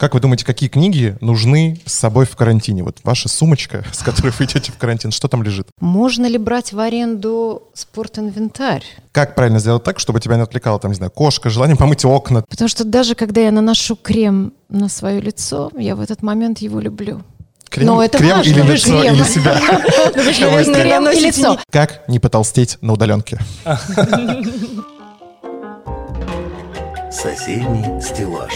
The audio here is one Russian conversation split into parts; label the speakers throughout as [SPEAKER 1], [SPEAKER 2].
[SPEAKER 1] Как вы думаете, какие книги нужны с собой в карантине? Вот ваша сумочка, с которой вы идете в карантин, что там лежит?
[SPEAKER 2] Можно ли брать в аренду спортинвентарь?
[SPEAKER 1] Как правильно сделать так, чтобы тебя не отвлекала, там, не знаю, кошка, желание помыть окна?
[SPEAKER 2] Потому что даже когда я наношу крем на свое лицо, я в этот момент его люблю.
[SPEAKER 1] Крем,
[SPEAKER 2] Но это
[SPEAKER 1] крем
[SPEAKER 2] важно,
[SPEAKER 1] или лицо,
[SPEAKER 2] крем.
[SPEAKER 1] или себя?
[SPEAKER 2] Крем и лицо.
[SPEAKER 1] Как не потолстеть на удаленке?
[SPEAKER 3] Соседний стеллаж.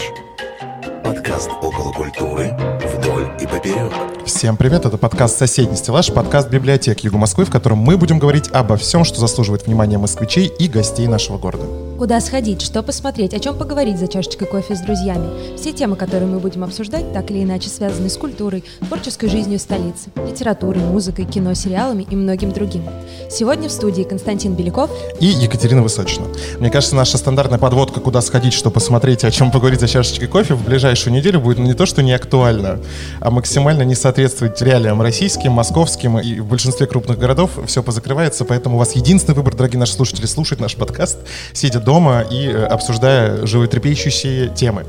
[SPEAKER 3] Подкаст около культуры вдоль и поперек.
[SPEAKER 1] Всем привет, это подкаст «Соседний стеллаж», подкаст библиотек Юга Москвы, в котором мы будем говорить обо всем, что заслуживает внимания москвичей и гостей нашего города.
[SPEAKER 4] Куда сходить, что посмотреть, о чем поговорить за чашечкой кофе с друзьями. Все темы, которые мы будем обсуждать, так или иначе связаны с культурой, творческой жизнью столицы, литературой, музыкой, кино, сериалами и многим другим. Сегодня в студии Константин Беляков.
[SPEAKER 1] И Екатерина Высочина. Мне кажется, наша стандартная подводка «Куда сходить, что посмотреть, о чем поговорить за чашечкой кофе» в ближайшую неделю будет не то, что не актуальна, а максимально не соответствовать реалиям российским, московским и в большинстве крупных городов все позакрывается, поэтому у вас единственный выбор, дорогие наши слушатели, слушать наш подкаст, сидя дома и э, обсуждая животрепещущие темы.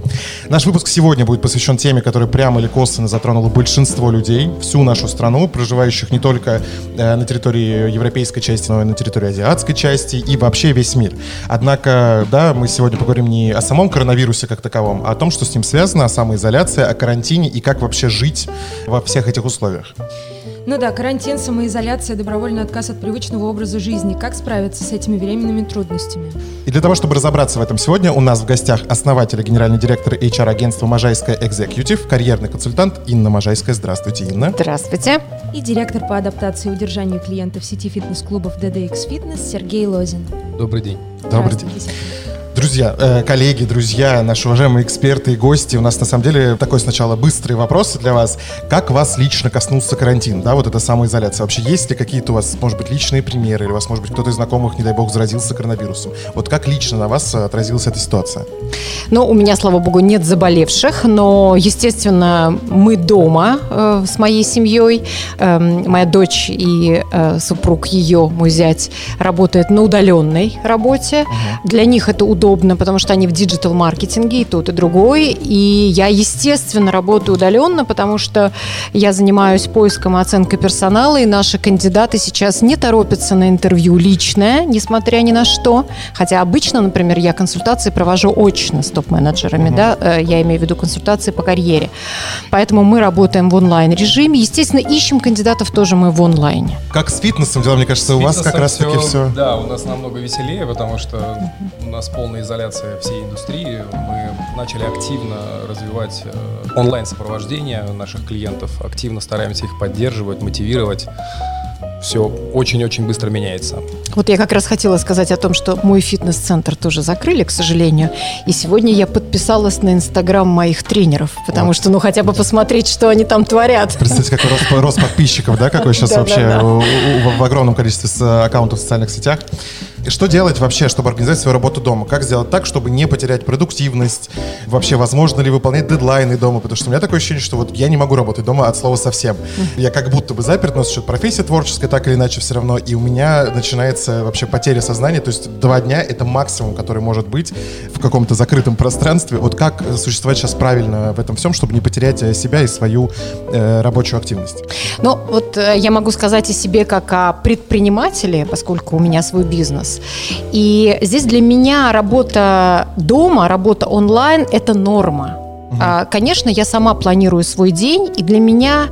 [SPEAKER 1] Наш выпуск сегодня будет посвящен теме, которая прямо или косвенно затронула большинство людей, всю нашу страну, проживающих не только э, на территории европейской части, но и на территории азиатской части и вообще весь мир. Однако, да, мы сегодня поговорим не о самом коронавирусе как таковом, а о том, что с ним связано, о самоизоляции, о карантине и как вообще жить во всех этих условиях.
[SPEAKER 4] Ну да, карантин, самоизоляция, добровольный отказ от привычного образа жизни. Как справиться с этими временными трудностями?
[SPEAKER 1] И для того, чтобы разобраться в этом сегодня, у нас в гостях основатель и генеральный директор HR-агентства «Можайская Executive», карьерный консультант Инна Можайская. Здравствуйте, Инна.
[SPEAKER 2] Здравствуйте.
[SPEAKER 4] И директор по адаптации и удержанию клиентов сети фитнес-клубов DDX Fitness Сергей Лозин.
[SPEAKER 5] Добрый день.
[SPEAKER 1] Добрый день. Друзья, э, коллеги, друзья, наши уважаемые эксперты и гости, у нас на самом деле такой сначала быстрый вопрос для вас. Как вас лично коснулся карантин, да, вот эта самоизоляция? Вообще есть ли какие-то у вас, может быть, личные примеры, или у вас, может быть, кто-то из знакомых, не дай бог, заразился коронавирусом? Вот как лично на вас отразилась эта ситуация?
[SPEAKER 2] Ну, у меня, слава богу, нет заболевших, но, естественно, мы дома э, с моей семьей. Эм, моя дочь и э, супруг ее, мой зять, работает на удаленной работе. Для них это удобно, потому что они в диджитал-маркетинге, и тот, и другой. И я, естественно, работаю удаленно, потому что я занимаюсь поиском и оценкой персонала, и наши кандидаты сейчас не торопятся на интервью личное, несмотря ни на что. Хотя обычно, например, я консультации провожу очно с топ-менеджерами, да, э, я имею в виду консультации по карьере. Поэтому мы работаем в онлайн-режиме. Естественно, ищем кандидатов тоже мы в онлайне.
[SPEAKER 1] Как с фитнесом дела? Мне кажется, у вас как раз-таки все...
[SPEAKER 5] Да, у нас намного веселее, потому что у нас изоляция всей индустрии. Мы начали активно развивать э, онлайн-сопровождение наших клиентов, активно стараемся их поддерживать, мотивировать. Все очень-очень быстро меняется.
[SPEAKER 2] Вот я как раз хотела сказать о том, что мой фитнес-центр тоже закрыли, к сожалению. И сегодня я подписалась на инстаграм моих тренеров, потому что, ну, хотя бы посмотреть, что они там творят.
[SPEAKER 1] Представьте, какой рост, рост подписчиков, да, какой сейчас вообще в огромном количестве с- аккаунтов в социальных сетях. И что делать вообще, чтобы организовать свою работу дома? Как сделать так, чтобы не потерять продуктивность? Вообще, возможно ли выполнять дедлайны дома? Потому что у меня такое ощущение, что вот я не могу работать дома от слова совсем. Я как будто бы заперт, но с учетом профессия творческая, так или иначе все равно. И у меня начинается вообще потеря сознания. То есть два дня — это максимум, который может быть в каком-то закрытом пространстве. Вот как существовать сейчас правильно в этом всем, чтобы не потерять э, себя и свою э, рабочую активность?
[SPEAKER 2] Ну, вот э, я могу сказать о себе как о предпринимателе, поскольку у меня свой бизнес. И здесь для меня работа дома, работа онлайн – это норма. А, Конечно, я сама планирую свой день, и для меня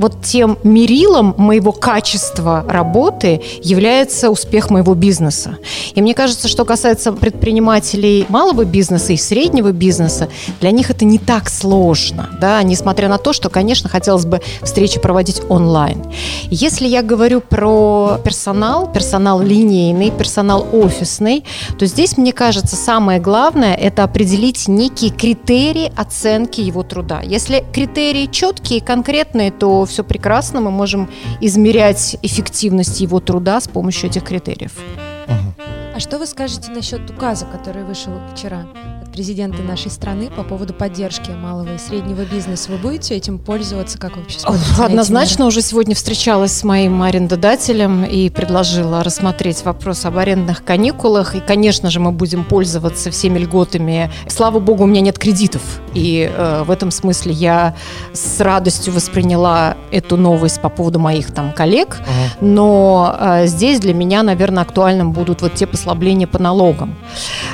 [SPEAKER 2] вот тем мерилом моего качества работы является успех моего бизнеса. И мне кажется, что касается предпринимателей малого бизнеса и среднего бизнеса, для них это не так сложно, да, несмотря на то, что, конечно, хотелось бы встречи проводить онлайн. Если я говорю про персонал, персонал линейный, персонал офисный, то здесь, мне кажется, самое главное – это определить некие критерии оценки его труда. Если критерии четкие, конкретные, то все прекрасно, мы можем измерять эффективность его труда с помощью этих критериев.
[SPEAKER 4] А что вы скажете насчет указа, который вышел вчера от президента нашей страны по поводу поддержки малого и среднего бизнеса. Вы будете этим пользоваться? Как вы вообще
[SPEAKER 2] Однозначно уже сегодня встречалась с моим арендодателем и предложила рассмотреть вопрос об арендных каникулах. И, конечно же, мы будем пользоваться всеми льготами. Слава богу, у меня нет кредитов. И э, в этом смысле я с радостью восприняла эту новость по поводу моих там коллег. Но э, здесь для меня, наверное, актуальным будут вот те послабления по налогам.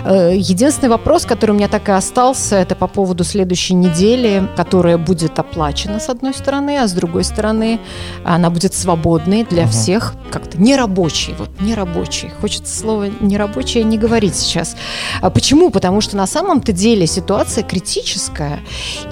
[SPEAKER 2] Э, единственный вопрос, который у меня так и остался, это по поводу следующей недели, которая будет оплачена с одной стороны, а с другой стороны она будет свободной для
[SPEAKER 1] Мгм.
[SPEAKER 2] всех, как-то нерабочий, вот нерабочий. Хочется слово нерабочее не говорить сейчас. А почему? Потому что на самом-то деле ситуация критическая,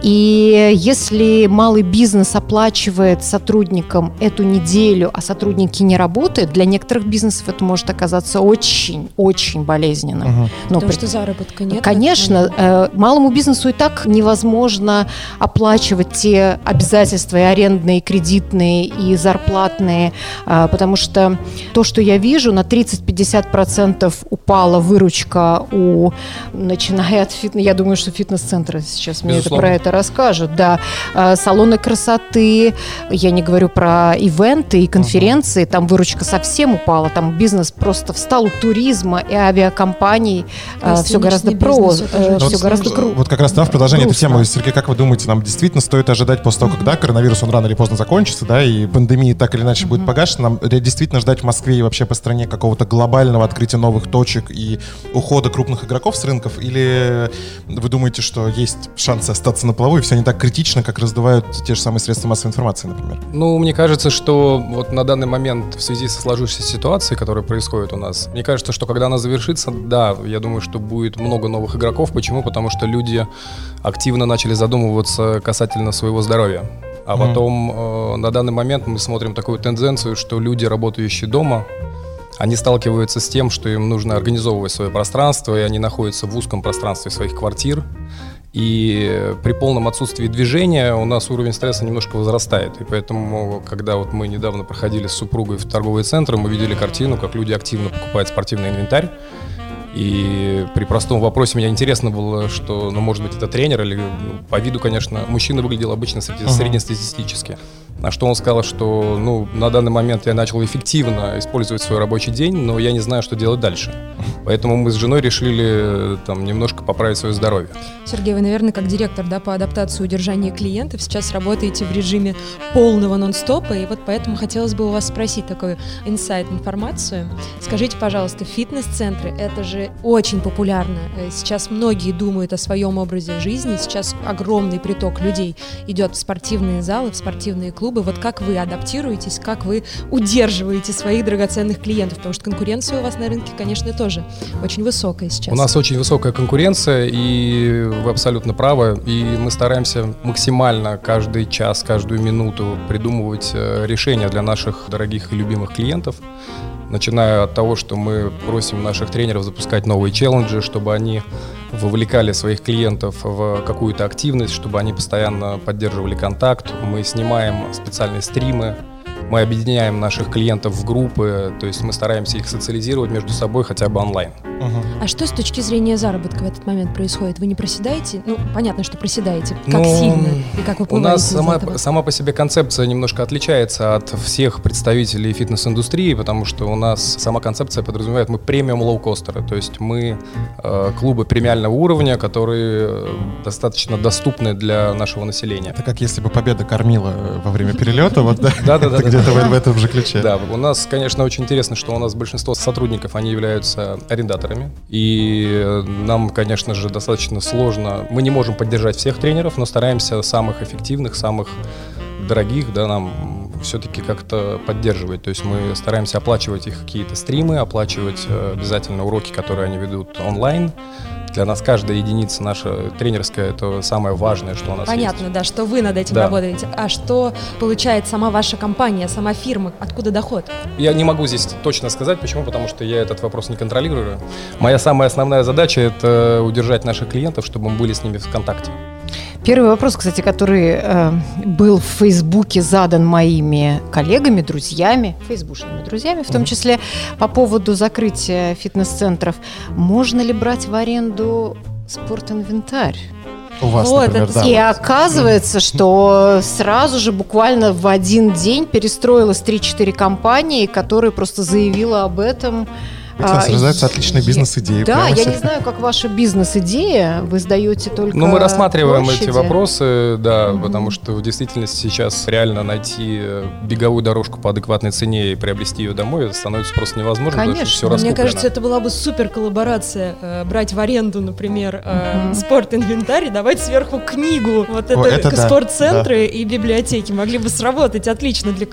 [SPEAKER 2] и если малый бизнес оплачивает сотрудникам эту неделю, а сотрудники не работают, для некоторых бизнесов это может оказаться очень-очень болезненно.
[SPEAKER 1] Мгм.
[SPEAKER 2] Но
[SPEAKER 4] Потому
[SPEAKER 2] при-
[SPEAKER 4] что заработка нет. в
[SPEAKER 2] Конечно, э, малому бизнесу и так невозможно оплачивать те обязательства и арендные, и кредитные, и зарплатные, а, потому что то, что я вижу, на 30-50% упала выручка у, начиная от фитнес, я думаю, что фитнес-центры сейчас мне это, про это расскажут, да, А, салоны красоты, я не говорю про ивенты и конференции, там выручка совсем упала, там бизнес просто встал у туризма и авиакомпаний, все гораздо
[SPEAKER 4] бизнес,
[SPEAKER 2] про,
[SPEAKER 4] это же
[SPEAKER 2] э,
[SPEAKER 4] очень
[SPEAKER 2] все гораздо
[SPEAKER 4] сложно.
[SPEAKER 2] кру-
[SPEAKER 1] Вот как раз да, в продолжение этой темы, Сергей, как вы думаете, нам действительно стоит ожидать после того, как да, коронавирус, он рано или поздно закончится, да, и пандемия так или иначе будет погашена, нам действительно ждать в Москве и вообще по стране какого-то глобального открытия новых точек и ухода крупных игроков с рынков, или вы думаете, что есть шансы остаться на плаву, и все не так критично, как раздувают те же самые средства массовой информации, например?
[SPEAKER 5] Ну, мне кажется, что вот на данный момент в связи со сложившейся ситуацией, которая происходит у нас, мне кажется, что когда она завершится, да, я думаю, что будет много новых игроков. Почему? Потому что люди активно начали задумываться касательно своего здоровья. А потом э, на данный момент мы смотрим такую тенденцию, что люди, работающие дома, они сталкиваются с тем, что им нужно организовывать свое пространство, и они находятся в узком пространстве своих квартир. И при полном отсутствии движения у нас уровень стресса немножко возрастает. И поэтому, когда вот мы недавно проходили с супругой в торговый центр, мы видели картину, как люди активно покупают спортивный инвентарь. И при простом вопросе меня интересно было, что, ну, может быть, это тренер или ну, по виду, конечно, мужчина выглядел обычно среди-
[SPEAKER 1] Ага.
[SPEAKER 5] среднестатистически. На что он сказал, что, ну, на данный момент я начал эффективно использовать свой рабочий день, но я не знаю, что делать дальше. Поэтому мы с женой решили э, там немножко поправить свое здоровье.
[SPEAKER 4] Сергей, вы, наверное, как директор да, по адаптации и удержанию клиентов сейчас работаете в режиме полного нон-стопа, и вот поэтому хотелось бы у вас спросить такую инсайт информацию. Скажите, пожалуйста, фитнес-центры — это же очень популярно. Э, Сейчас многие думают о своем образе жизни, сейчас огромный приток людей идет в спортивные залы, в спортивные клубы. Вот как вы адаптируетесь, как вы удерживаете своих драгоценных клиентов? Потому что конкуренция у вас на рынке, конечно, тоже очень высокая сейчас.
[SPEAKER 5] У нас очень высокая конкуренция, и вы абсолютно правы. И мы стараемся максимально каждый час, каждую минуту придумывать э, решения для наших дорогих и любимых клиентов. Начиная от того, что мы просим наших тренеров запускать новые челленджи, чтобы они вовлекали своих клиентов в какую-то активность, чтобы они постоянно поддерживали контакт. Мы снимаем специальные стримы, мы объединяем наших клиентов в группы, то есть мы стараемся их социализировать между собой хотя бы онлайн.
[SPEAKER 4] А что с точки зрения заработка в этот момент происходит? Вы не проседаете? Ну, понятно, что проседаете. Как
[SPEAKER 5] Ну,
[SPEAKER 4] сильно и как вы
[SPEAKER 5] У нас сама,
[SPEAKER 4] этого?
[SPEAKER 5] сама по себе концепция немножко отличается от всех представителей фитнес-индустрии, потому что у нас сама концепция подразумевает, мы премиум лоукостеры, то есть мы э, клубы премиального уровня, которые э, достаточно доступны для нашего населения.
[SPEAKER 1] Это как если бы победа кормила э, во время перелета, вот да?
[SPEAKER 5] Да-да-да.
[SPEAKER 1] Где-то в этом же ключе.
[SPEAKER 5] Да, у нас, конечно, очень интересно, что у нас большинство сотрудников, они являются арендаторами. И э, нам, конечно же, достаточно сложно. Мы не можем поддержать всех тренеров, но стараемся самых эффективных, самых дорогих, да, нам все-таки как-то поддерживать. То есть мы стараемся оплачивать их какие-то стримы, оплачивать э, обязательно уроки, которые они ведут онлайн. Для нас каждая единица наша тренерская это самое важное, что у нас
[SPEAKER 4] Понятно,
[SPEAKER 5] есть.
[SPEAKER 4] да, что вы над этим
[SPEAKER 5] Да.
[SPEAKER 4] работаете. А что получает сама ваша компания, сама фирма? Откуда доход?
[SPEAKER 5] Я не могу здесь точно сказать, почему, потому что я этот вопрос не контролирую. Моя самая основная задача это удержать наших клиентов, чтобы мы были с ними в контакте.
[SPEAKER 2] Первый вопрос, кстати, который э, был в Фейсбуке задан моими коллегами, друзьями, фейсбушными друзьями, в том числе по поводу закрытия фитнес-центров. Можно ли брать в аренду Спортинвентарь.
[SPEAKER 1] У вас,
[SPEAKER 4] Вот,
[SPEAKER 1] например,
[SPEAKER 4] это
[SPEAKER 1] да.
[SPEAKER 2] И
[SPEAKER 1] вот.
[SPEAKER 2] оказывается, что сразу же буквально в один день перестроилось 3-4 компании, которые просто заявила об этом.
[SPEAKER 1] У нас
[SPEAKER 2] А,
[SPEAKER 1] отличные бизнес-идеи.
[SPEAKER 2] Да, я не знаю, как ваша бизнес-идея. Вы сдаете только
[SPEAKER 5] Ну, мы рассматриваем
[SPEAKER 2] площади.
[SPEAKER 5] эти вопросы, да, потому что в действительности сейчас реально найти э, беговую дорожку по адекватной цене и приобрести ее домой становится просто невозможно,
[SPEAKER 2] Конечно.
[SPEAKER 5] все
[SPEAKER 2] Мне
[SPEAKER 5] раскуплено.
[SPEAKER 4] Мне кажется, это была бы супер коллаборация. э, брать в аренду, например, э,
[SPEAKER 2] Мгм.
[SPEAKER 4] спорт-инвентарь и давать сверху книгу. Вот
[SPEAKER 1] О,
[SPEAKER 4] это,
[SPEAKER 1] это да,
[SPEAKER 4] спортцентры и библиотеки могли бы сработать отлично для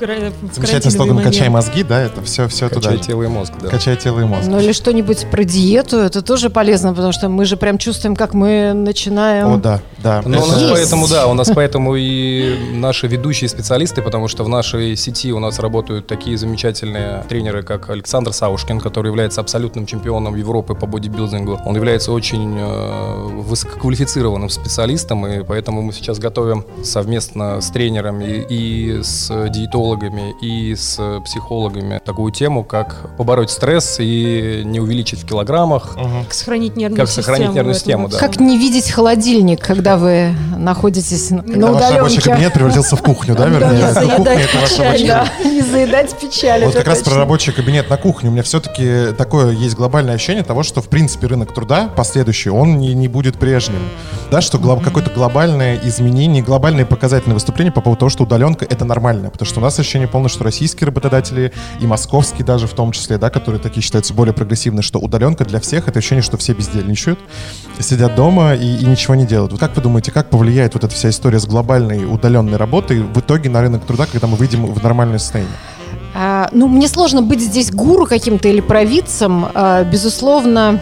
[SPEAKER 1] Замечательный слоган. «Качай мозги», да, это все, все туда.
[SPEAKER 5] Качай тело и мозг, да.
[SPEAKER 1] Качай тело и мозг.
[SPEAKER 2] Ну или что-нибудь про диету, это тоже полезно, потому что мы же прям чувствуем, как мы начинаем...
[SPEAKER 1] О, да, да.
[SPEAKER 5] Ну, у нас
[SPEAKER 2] Есть.
[SPEAKER 5] поэтому, да, у нас поэтому и наши ведущие специалисты, потому что в нашей сети у нас работают такие замечательные тренеры, как Александр Саушкин, который является абсолютным чемпионом Европы по бодибилдингу. Он является очень э, высококвалифицированным специалистом, и поэтому мы сейчас готовим совместно с тренерами и с диетологами, и с психологами такую тему, как побороть стресс и не увеличить в килограммах.
[SPEAKER 4] Как сохранить нервную
[SPEAKER 5] Как
[SPEAKER 4] систему.
[SPEAKER 5] сохранить нервную систему, да.
[SPEAKER 2] Как не видеть холодильник, когда вы находитесь на
[SPEAKER 1] Когда ваш рабочий
[SPEAKER 2] удаленке?
[SPEAKER 1] кабинет превратился в кухню, да, вернее?
[SPEAKER 4] не заедать
[SPEAKER 1] кухня, это ваш
[SPEAKER 4] печаль, да.
[SPEAKER 2] Не заедать печаль.
[SPEAKER 1] Вот как раз про рабочий кабинет на кухне. У меня все-таки такое есть глобальное ощущение того, что, в принципе, рынок труда последующий, он не, не будет прежним. Да, что какое-то глобальное изменение, глобальные показательные выступления по поводу того, что удаленка — это нормально. Потому что у нас ощущение полное, что российские работодатели и московские даже в том числе, да, которые такие считаются более прогрессивные, что удаленка для всех — это ощущение, что все бездельничают, сидят дома и, и ничего не делают. Вот как вы думаете, как повлияет вот эта вся история с глобальной удаленной работой в итоге на рынок труда, когда мы выйдем в нормальное состояние?
[SPEAKER 2] А, ну, мне сложно быть здесь гуру каким-то или провидцем. А, безусловно,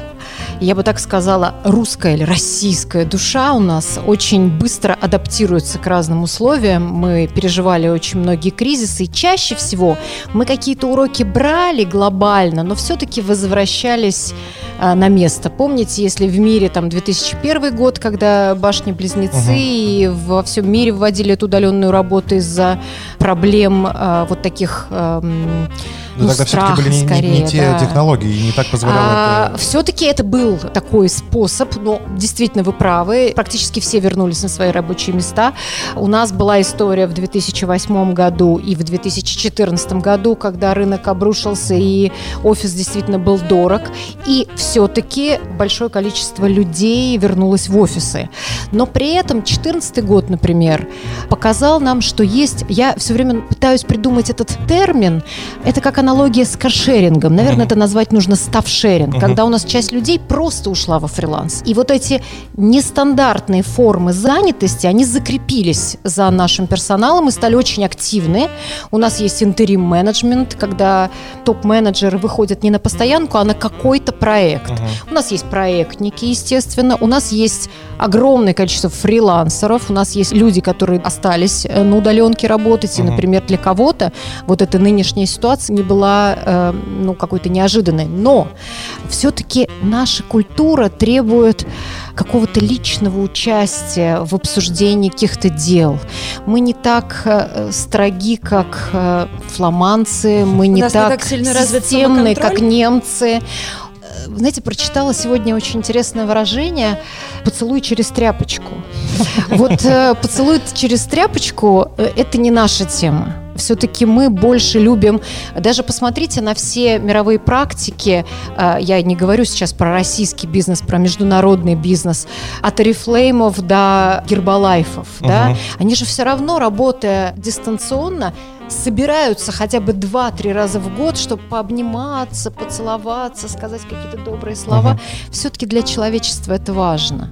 [SPEAKER 2] я бы так сказала, русская или российская душа у нас очень быстро адаптируется к разным условиям. Мы переживали очень многие кризисы, и чаще всего мы какие-то уроки брали глобально, но все-таки возвращались а, на место. Помните, если в мире там 2001 год, когда башни-близнецы
[SPEAKER 1] Мгм.
[SPEAKER 2] и во всем мире вводили эту удаленную работу из-за проблем а, вот таких эм,
[SPEAKER 1] Ну,
[SPEAKER 2] ну,
[SPEAKER 1] тогда
[SPEAKER 2] страха
[SPEAKER 1] все-таки были не, не- не
[SPEAKER 2] скорее,
[SPEAKER 1] те
[SPEAKER 2] да.
[SPEAKER 1] технологии, и не так позволяло это.
[SPEAKER 2] все-таки это был такой способ, но действительно вы правы, практически все вернулись на свои рабочие места. У нас была история в 2008 году и в 2014 году, когда рынок обрушился и офис действительно был дорог, и все-таки большое количество людей вернулось в офисы. Но при этом 2014 год, например, показал нам, что есть, я все время пытаюсь придумать этот термин, это как аналогия с каршерингом. Наверное,
[SPEAKER 1] Мгм.
[SPEAKER 2] это назвать нужно стафшеринг,
[SPEAKER 1] Мгм.
[SPEAKER 2] когда у нас часть людей просто ушла во фриланс. И вот эти нестандартные формы занятости, они закрепились за нашим персоналом и стали очень активны. У нас есть интерим-менеджмент, когда топ-менеджеры выходят не на постоянку, а на какой-то проект.
[SPEAKER 1] Мгм.
[SPEAKER 2] У нас есть проектники, естественно. У нас есть огромное количество фрилансеров. У нас есть люди, которые остались э, на удаленке работать. И, например, для кого-то вот эта нынешняя ситуация не была э, ну, какой-то неожиданной. Но все-таки наша культура требует какого-то личного участия в обсуждении каких-то дел. Мы не так э, строги, как э, фламандцы, мы не
[SPEAKER 4] нас не
[SPEAKER 2] так,
[SPEAKER 4] так сильно развит
[SPEAKER 2] системные, как немцы. Э, Знаете, прочитала сегодня очень интересное выражение «поцелуй через тряпочку». Вот э, поцелуй через тряпочку э, – это не наша тема. Все-таки мы больше любим, даже посмотрите на все мировые практики, э, я не говорю сейчас про российский бизнес, про международный бизнес, от Oriflame до Гербалайфов, да,
[SPEAKER 1] Мгм.
[SPEAKER 2] они же все равно, работая дистанционно, собираются хотя бы два-три раза в год, чтобы пообниматься, поцеловаться, сказать какие-то добрые слова.
[SPEAKER 1] Мгм.
[SPEAKER 2] Все-таки для человечества это важно.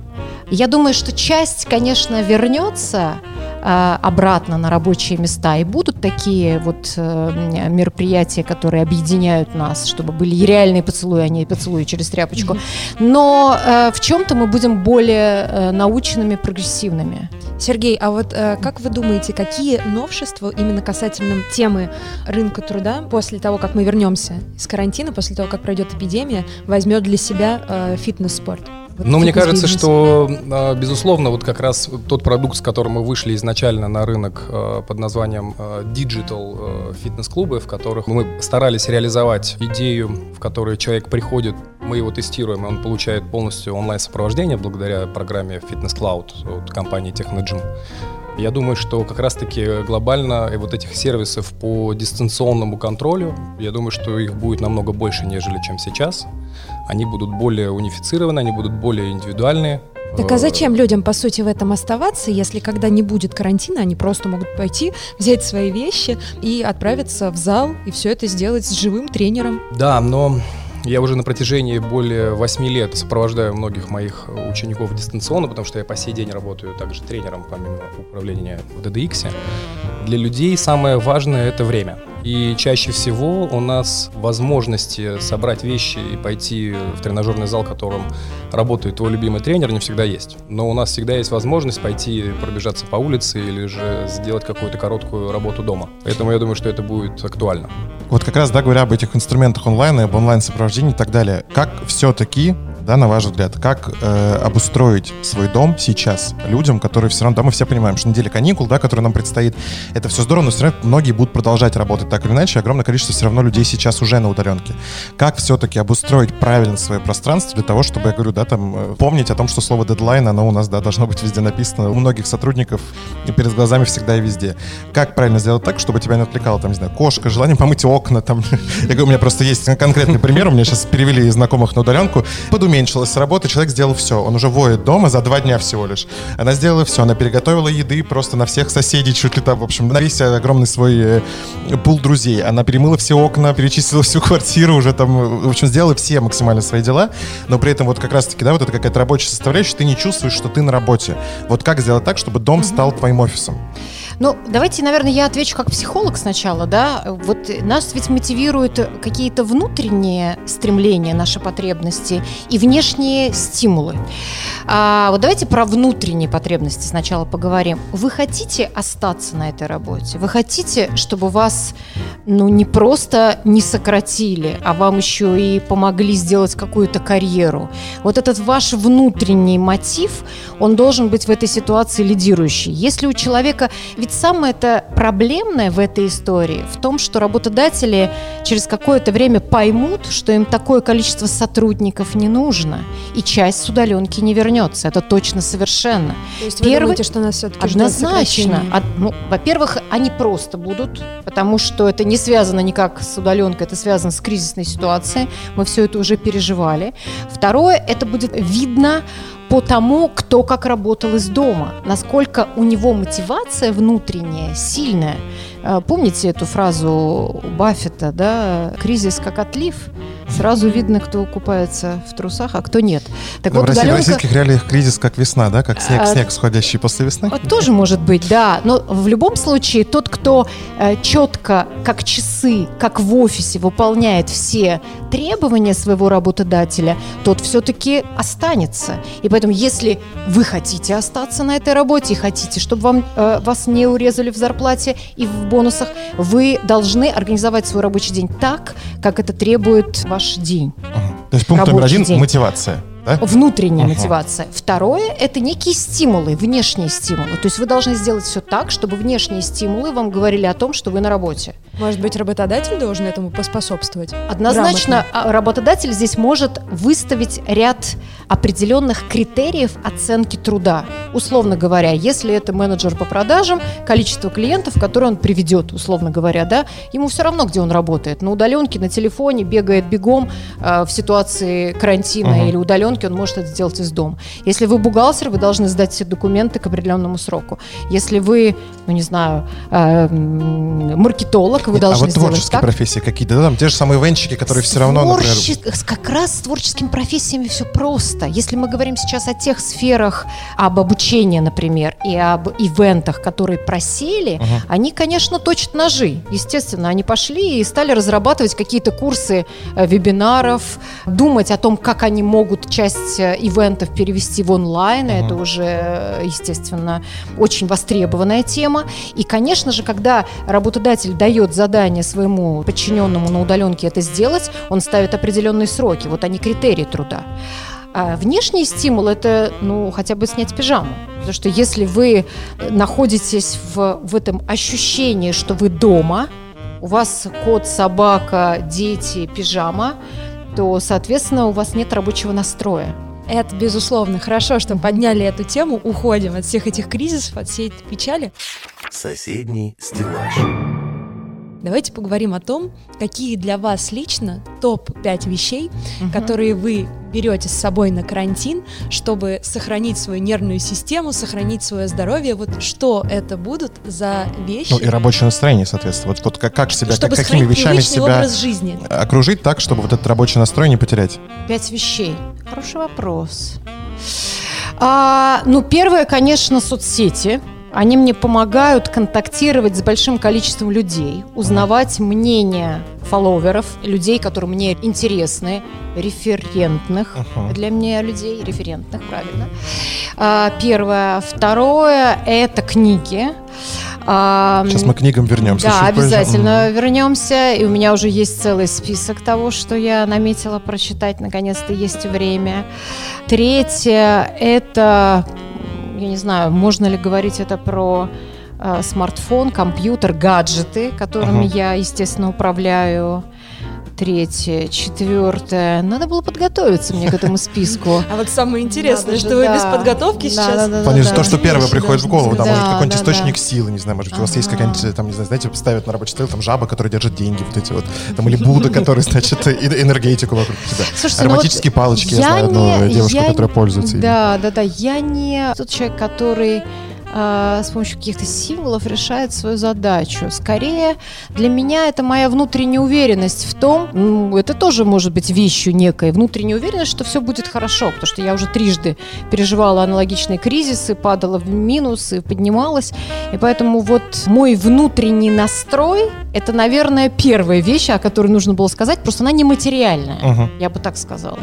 [SPEAKER 2] Я думаю, что часть, конечно, вернется э, обратно на рабочие места, и будут такие вот э, мероприятия, которые объединяют нас, чтобы были и реальные поцелуи, а не поцелуи через тряпочку. Но э, в чем-то мы будем более э, научными, прогрессивными.
[SPEAKER 4] Сергей, а вот э, как вы думаете, какие новшества именно касательно темы рынка труда после того, как мы вернемся из карантина, после того, как пройдет эпидемия, возьмет для себя э, фитнес-спорт? Вот
[SPEAKER 5] Ну, мне кажется, что, а, безусловно, вот как раз тот продукт, с которым мы вышли изначально на рынок а, под названием а, Digital фитнес-клубы, в которых мы старались реализовать идею, в которой человек приходит Мы его тестируем, и он получает полностью онлайн-сопровождение благодаря программе Fitness Cloud от компании Technogym. Я думаю, что как раз-таки глобально и вот этих сервисов по дистанционному контролю, я думаю, что их будет намного больше, нежели чем сейчас. Они будут более унифицированы, они будут более индивидуальные.
[SPEAKER 4] Так а зачем людям, по сути, в этом оставаться, если когда не будет карантина, они просто могут пойти, взять свои вещи и отправиться в зал и все это сделать с живым тренером?
[SPEAKER 5] Да, но я уже на протяжении более 8 лет сопровождаю многих моих учеников дистанционно, потому что я по сей день работаю также тренером помимо управления в DDX. Для людей самое важное — это время. И чаще всего у нас возможности собрать вещи и пойти в тренажерный зал, в котором работает твой любимый тренер, не всегда есть. Но у нас всегда есть возможность пойти пробежаться по улице или же сделать какую-то короткую работу дома. Поэтому я думаю, что это будет актуально.
[SPEAKER 1] Вот как раз, да, говоря об этих инструментах онлайн, об онлайн-сопровождении и так далее, как все-таки да, на ваш взгляд, как э, обустроить свой дом сейчас людям, которые все равно, да, мы все понимаем, что неделя каникул, да, которая нам предстоит, это все здорово, но все равно многие будут продолжать работать так или иначе, огромное количество все равно людей сейчас уже на удаленке. Как все-таки обустроить правильно свое пространство для того, чтобы, я говорю, да, там, э, помнить о том, что слово дедлайн, оно у нас, да, должно быть везде написано, у многих сотрудников и перед глазами всегда и везде. Как правильно сделать так, чтобы тебя не отвлекала, там, не знаю, кошка, желание помыть окна, там, я говорю, у меня просто есть конкретный пример, у меня сейчас перевели знакомых на удаленку, подумай, уменьшилась с работы, человек сделал все. Он уже воет дома за два дня всего лишь. Она сделала все. Она переготовила еды просто на всех соседей, чуть ли там, в общем, на весь огромный свой э, пул друзей. Она перемыла все окна, перечислила всю квартиру, уже там, в общем, сделала все максимально свои дела. Но при этом вот как раз-таки, да, вот это какая-то рабочая составляющая, ты не чувствуешь, что ты на работе. Вот как сделать так, чтобы дом стал твоим офисом?
[SPEAKER 2] Ну, давайте, наверное, я отвечу как психолог сначала, да. Вот нас ведь мотивируют какие-то внутренние стремления, наши потребности и внешние стимулы. А, вот давайте про внутренние потребности сначала поговорим. Вы хотите остаться на этой работе? Вы хотите, чтобы вас, ну, не просто не сократили, а вам еще и помогли сделать какую-то карьеру? Вот этот ваш внутренний мотив, он должен быть в этой ситуации лидирующий. Если у человека... Ведь ведь самое это проблемное в этой истории в том, что работодатели через какое-то время поймут, что им такое количество сотрудников не нужно, и часть с удаленки не вернется. Это точно совершенно.
[SPEAKER 4] То есть Первый, вы думаете, что нас все-таки
[SPEAKER 2] Однозначно. От, ну, во-первых, они просто будут, потому что это не связано никак с удаленкой, это связано с кризисной ситуацией. Мы все это уже переживали. Второе, это будет видно по тому, кто как работал из дома, насколько у него мотивация внутренняя сильная. Э, помните эту фразу Баффета, да, кризис как отлив? Сразу видно, кто купается в трусах, а кто нет.
[SPEAKER 1] Так вот, в, России, удаленка... в российских реалиях кризис как весна, да? Как снег, а, снег, сходящий после весны?
[SPEAKER 2] Тоже может быть, да. Но в любом случае тот, кто э, четко, как часы, как в офисе выполняет все требования своего работодателя, тот все-таки останется. И поэтому, если вы хотите остаться на этой работе и хотите, чтобы вам, э, вас не урезали в зарплате и в бонусах, вы должны организовать свой рабочий день так, как это требует ваш день.
[SPEAKER 1] Ага. То есть пункт номер один – мотивация
[SPEAKER 2] да? Внутренняя uh-huh. мотивация. Второе – это некие стимулы, внешние стимулы. То есть вы должны сделать все так, чтобы внешние стимулы вам говорили о том, что вы на работе.
[SPEAKER 4] Может быть, работодатель должен этому поспособствовать?
[SPEAKER 2] Однозначно, Грамотно. работодатель здесь может выставить ряд определенных критериев оценки труда. Условно говоря, если это менеджер по продажам, количество клиентов, которые он приведет, условно говоря, да, ему все равно, где он работает. На удаленке, на телефоне, бегает бегом э, в ситуации карантина uh-huh. или удаленки он может это сделать из дома. Если вы бухгалтер, вы должны сдать все документы к определенному сроку. Если вы, ну не знаю, э, маркетолог, вы Нет, должны
[SPEAKER 1] а вот творческие
[SPEAKER 2] так.
[SPEAKER 1] профессии какие-то, да, там те же самые венчики, которые все равно,
[SPEAKER 2] Творче... например... Как раз с творческими профессиями все просто. Если мы говорим сейчас о тех сферах, об обучении, например, и об ивентах, которые просели, uh-huh. они, конечно, точат ножи. Естественно, они пошли и стали разрабатывать какие-то курсы э, вебинаров, думать о том, как они могут часть часть э, ивентов перевести в онлайн. Uh-huh. Это уже, э, естественно, очень востребованная тема. И, конечно же, когда работодатель дает задание своему подчиненному на удаленке это сделать, он ставит определенные сроки. Вот они критерии труда. А внешний стимул – это, ну, хотя бы снять пижаму. Потому что если вы находитесь в, в этом ощущении, что вы дома, у вас кот, собака, дети, пижама – то, соответственно, у вас нет рабочего настроя.
[SPEAKER 4] Это безусловно. Хорошо, что подняли эту тему. Уходим от всех этих кризисов, от всей этой печали.
[SPEAKER 3] Соседний стеллаж.
[SPEAKER 4] Давайте поговорим о том, какие для вас лично топ-5 вещей, которые вы берете с собой на карантин, чтобы сохранить свою нервную систему, сохранить свое здоровье. Вот что это будут за вещи?
[SPEAKER 1] Ну и рабочее настроение, соответственно. Вот, вот как, как себя,
[SPEAKER 4] чтобы
[SPEAKER 1] как, какими вещами себя
[SPEAKER 4] образ жизни.
[SPEAKER 1] окружить так, чтобы вот этот рабочий настрой не потерять?
[SPEAKER 2] Пять вещей. Хороший вопрос. А, ну, первое, конечно, соцсети. Они мне помогают контактировать с большим количеством людей, узнавать мнение фолловеров, людей, которые мне интересны, референтных
[SPEAKER 1] Ага.
[SPEAKER 2] для меня людей, референтных, правильно. А, первое. Второе – это книги. А,
[SPEAKER 1] Сейчас мы к книгам вернемся.
[SPEAKER 2] да,
[SPEAKER 1] чуть позже.
[SPEAKER 2] обязательно вернемся. И у меня уже есть целый список того, что я наметила прочитать. Наконец-то есть время. Третье – это, я не знаю, можно ли говорить это про э, смартфон, компьютер, гаджеты, которыми
[SPEAKER 1] Ага.
[SPEAKER 2] я, естественно, управляю. Третье, четвертое. Надо было подготовиться мне к этому списку.
[SPEAKER 4] А вот самое интересное, что вы без подготовки сейчас.
[SPEAKER 2] да,
[SPEAKER 1] то, что первое приходит в голову, да,
[SPEAKER 2] должны
[SPEAKER 1] может
[SPEAKER 2] быть.
[SPEAKER 1] какой-нибудь источник силы, не знаю, может быть, у вас есть какая-нибудь, там, не знаю, знаете, ставят на рабочий стол, там, жаба, которая держит деньги, вот эти вот, там, или Будда, который, значит, энергетику вокруг тебя.
[SPEAKER 2] Слушайте, ну
[SPEAKER 1] Ароматические палочки, я знаю одну
[SPEAKER 2] не-
[SPEAKER 1] девушку, которая пользуется.
[SPEAKER 2] Да, да, да. Я не тот человек, который э, с помощью каких-то символов решает свою задачу. Скорее, для меня это моя внутренняя уверенность в том, ну, это тоже может быть вещью некой, внутренняя уверенность, что все будет хорошо, потому что я уже трижды переживала аналогичные кризисы, падала в минус и поднималась. И поэтому вот мой внутренний настрой, это, наверное, первая вещь, о которой нужно было сказать, просто она нематериальная.
[SPEAKER 1] Мгм.
[SPEAKER 2] Я бы так сказала.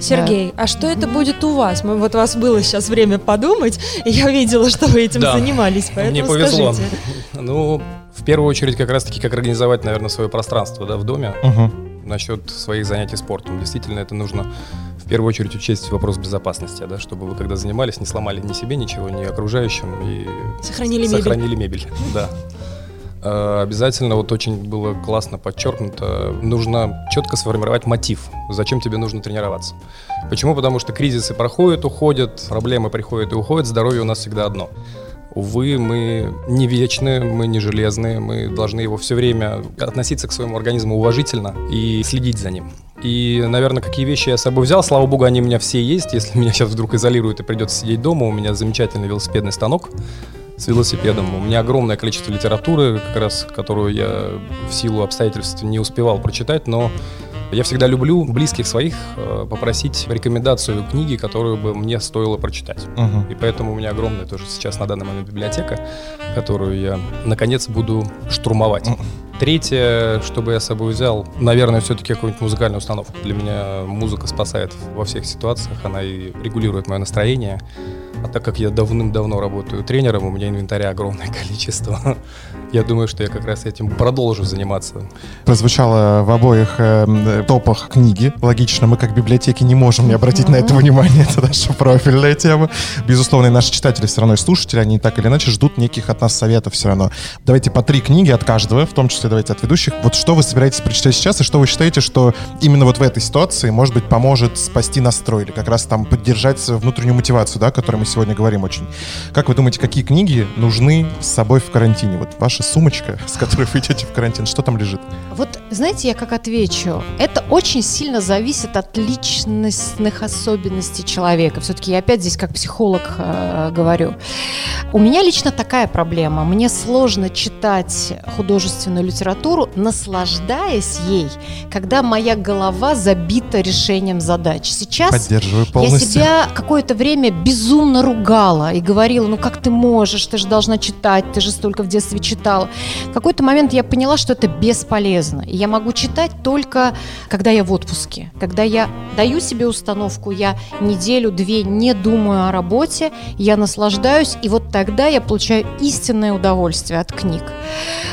[SPEAKER 4] Сергей, а что это будет у вас? Мы, вот у вас было сейчас время подумать, и я видела, что вы этим
[SPEAKER 5] Да.
[SPEAKER 4] занимались, поэтому
[SPEAKER 5] Мне повезло.
[SPEAKER 4] скажите.
[SPEAKER 5] Ну, в первую очередь, как раз-таки, как организовать, наверное, свое пространство да, в доме
[SPEAKER 1] Мгм.
[SPEAKER 5] насчет своих занятий спортом. Действительно, это нужно в первую очередь учесть вопрос безопасности, да, чтобы вы, когда занимались, не сломали ни себе ничего, ни окружающим и
[SPEAKER 4] Сохранили мебель.
[SPEAKER 5] сохранили мебель. Да. Э, Обязательно, вот очень было классно подчеркнуто, нужно четко сформировать мотив, зачем тебе нужно тренироваться. Почему? Потому что кризисы проходят, уходят, проблемы приходят и уходят, здоровье у нас всегда одно. Увы, мы не вечны, мы не железные, мы должны его все время относиться к своему организму уважительно и следить за ним. И, наверное, какие вещи я с собой взял, слава богу, они у меня все есть. Если меня сейчас вдруг изолируют и придется сидеть дома, у меня замечательный велосипедный станок с велосипедом. У меня огромное количество литературы, как раз, которую я в силу обстоятельств не успевал прочитать, но я всегда люблю близких своих э, попросить рекомендацию книги, которую бы мне стоило прочитать.
[SPEAKER 1] Мгм.
[SPEAKER 5] И поэтому у меня огромная тоже сейчас на данный момент библиотека, которую я, наконец, буду штурмовать. Третье, чтобы я с собой взял, наверное, все-таки какую-нибудь музыкальную установку. Для меня музыка спасает во всех ситуациях, она и регулирует мое настроение. А так как я давным-давно работаю тренером, у меня инвентаря огромное количество. Я думаю, что я как раз этим продолжу заниматься.
[SPEAKER 1] Прозвучало в обоих эм, топах книги. Логично, мы как библиотеки не можем не обратить на это внимание. Это наша профильная тема. Безусловно, и наши читатели все равно и слушатели, они так или иначе ждут неких от нас советов все равно. Давайте по три книги от каждого, в том числе давайте от ведущих. Вот что вы собираетесь прочитать сейчас, и что вы считаете, что именно вот в этой ситуации, может быть, поможет спасти настрой или как раз там поддержать внутреннюю мотивацию, да, о которой мы сегодня говорим очень. Как вы думаете, какие книги нужны с собой в карантине? Вот ваша сумочка, с которой вы идете в карантин, что там лежит?
[SPEAKER 2] Вот знаете, я как отвечу, это очень сильно зависит от личностных особенностей человека. Все-таки я опять здесь как психолог э, говорю. У меня лично такая проблема. Мне сложно читать художественную литературу, наслаждаясь ей, когда моя голова забита решением задач. Сейчас я себя какое-то время безумно ругала и говорила, ну как ты можешь, ты же должна читать, ты же столько в детстве читала. В какой-то момент я поняла, что это бесполезно. И я могу читать только, когда я в отпуске. Когда я даю себе установку, я неделю-две не думаю о работе, я наслаждаюсь, и вот тогда я получаю истинное удовольствие от книг.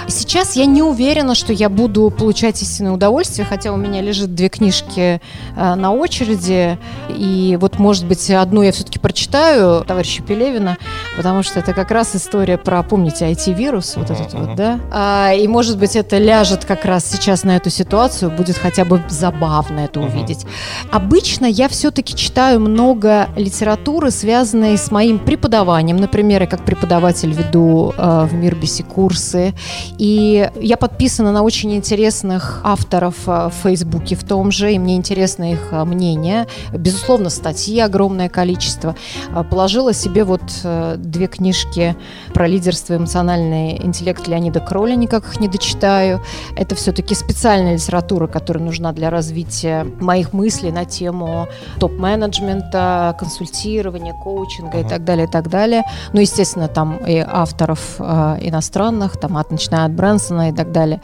[SPEAKER 2] Сейчас я не уверена, что я буду получать истинное удовольствие, хотя у меня лежит две книжки э, на очереди, и вот, может быть, одну я все-таки прочитаю товарища Пелевина, потому что это как раз история про, помните, IT-вирус, вот этот вот, да? А, и, может быть, это ляжет как раз сейчас на эту ситуацию, будет хотя бы забавно это увидеть. Обычно я все-таки читаю много литературы, связанной с моим преподаванием. Например, я как преподаватель веду э, в Мирбисе курсы, и я подписана на очень интересных авторов э, в Фейсбуке в том же, и мне интересно их э, мнение. Безусловно, статьи огромное количество. Э, Положила себе вот э, две книжки про лидерство эмоциональный интеллект Леонида Кроля, никак их не дочитаю. Это все-таки специальная литература, которая нужна для развития моих мыслей на тему топ-менеджмента, консультирования, коучинга и так далее, и так далее. Ну, естественно, там и авторов э, иностранных, там от начиная от Брэнсона и так далее.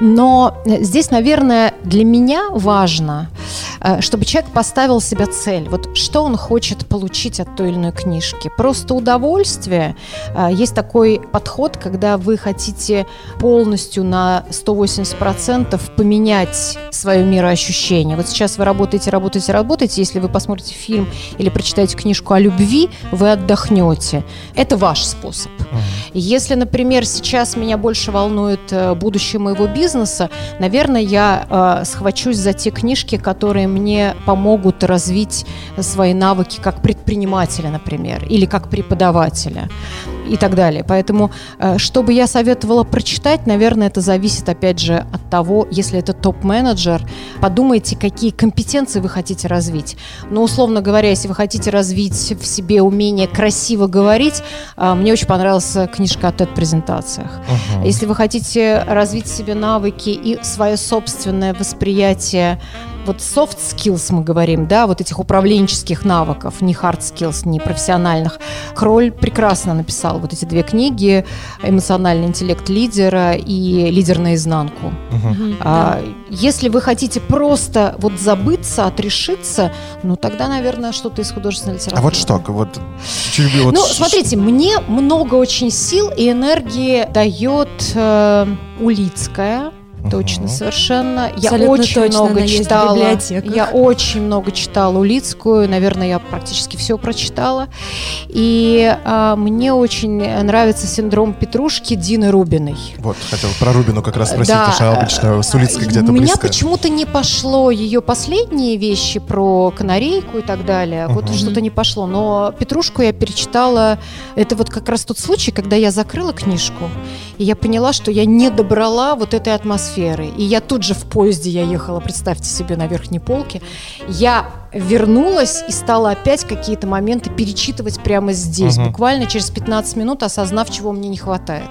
[SPEAKER 2] Но здесь, наверное, для меня важно, э, чтобы человек поставил себе цель. Вот что он хочет получить от той или иной книжки. Просто удовольствие. Э, Есть такой подход, когда вы хотите полностью на 180% поменять свое мироощущение. Вот сейчас вы работаете, работаете, работаете. Если вы посмотрите фильм или прочитаете книжку о любви, вы отдохнете. Это ваш способ. Если, например, сейчас меня больше волнует э, будущее моего бизнеса, наверное, я э, схвачусь за те книжки, которые мне помогут развить свои навыки как предпринимателя, например, или как преподавателя и так далее. Поэтому, э, что бы я советовала прочитать, наверное, это зависит, опять же, от того, если это топ-менеджер, подумайте, какие компетенции вы хотите развить. Но, условно говоря, если вы хотите развить в себе умение красиво говорить, э, мне очень понравилась книжка о TED-презентациях. Если вы хотите развить в себе навыки и свое собственное восприятие вот soft skills мы говорим, да, вот этих управленческих навыков, не hard skills, не профессиональных. Кроль прекрасно написал вот эти две книги «Эмоциональный интеллект лидера» и «Лидер наизнанку».
[SPEAKER 4] Мгм,
[SPEAKER 2] А, если вы хотите просто вот забыться, отрешиться, ну тогда, наверное, что-то из художественной литературы.
[SPEAKER 1] А вот что, вот, вот
[SPEAKER 2] ну,
[SPEAKER 1] ш-
[SPEAKER 2] смотрите, мне много очень сил и энергии дает э, Улицкая. Точно, совершенно. Я
[SPEAKER 4] Абсолютно
[SPEAKER 2] очень
[SPEAKER 4] точно,
[SPEAKER 2] много читала. Я очень много читала Улицкую. Наверное, я практически все прочитала. И а, мне очень нравится синдром Петрушки Дины Рубиной.
[SPEAKER 1] Вот, хотел про Рубину как раз спросить,
[SPEAKER 2] Да.
[SPEAKER 1] потому что обычно с Улицкой где-то
[SPEAKER 2] У меня
[SPEAKER 1] близко.
[SPEAKER 2] почему-то не пошло ее последние вещи про канарейку и так далее. Вот что-то не пошло. Но Петрушку я перечитала. Это вот как раз тот случай, когда я закрыла книжку, и я поняла, что я не добрала вот этой атмосферы. И я тут же в поезде, я ехала, представьте себе, на верхней полке. Я вернулась и стала опять какие-то моменты перечитывать прямо здесь,
[SPEAKER 1] Мгм.
[SPEAKER 2] буквально через 15 минут, осознав, чего мне не хватает.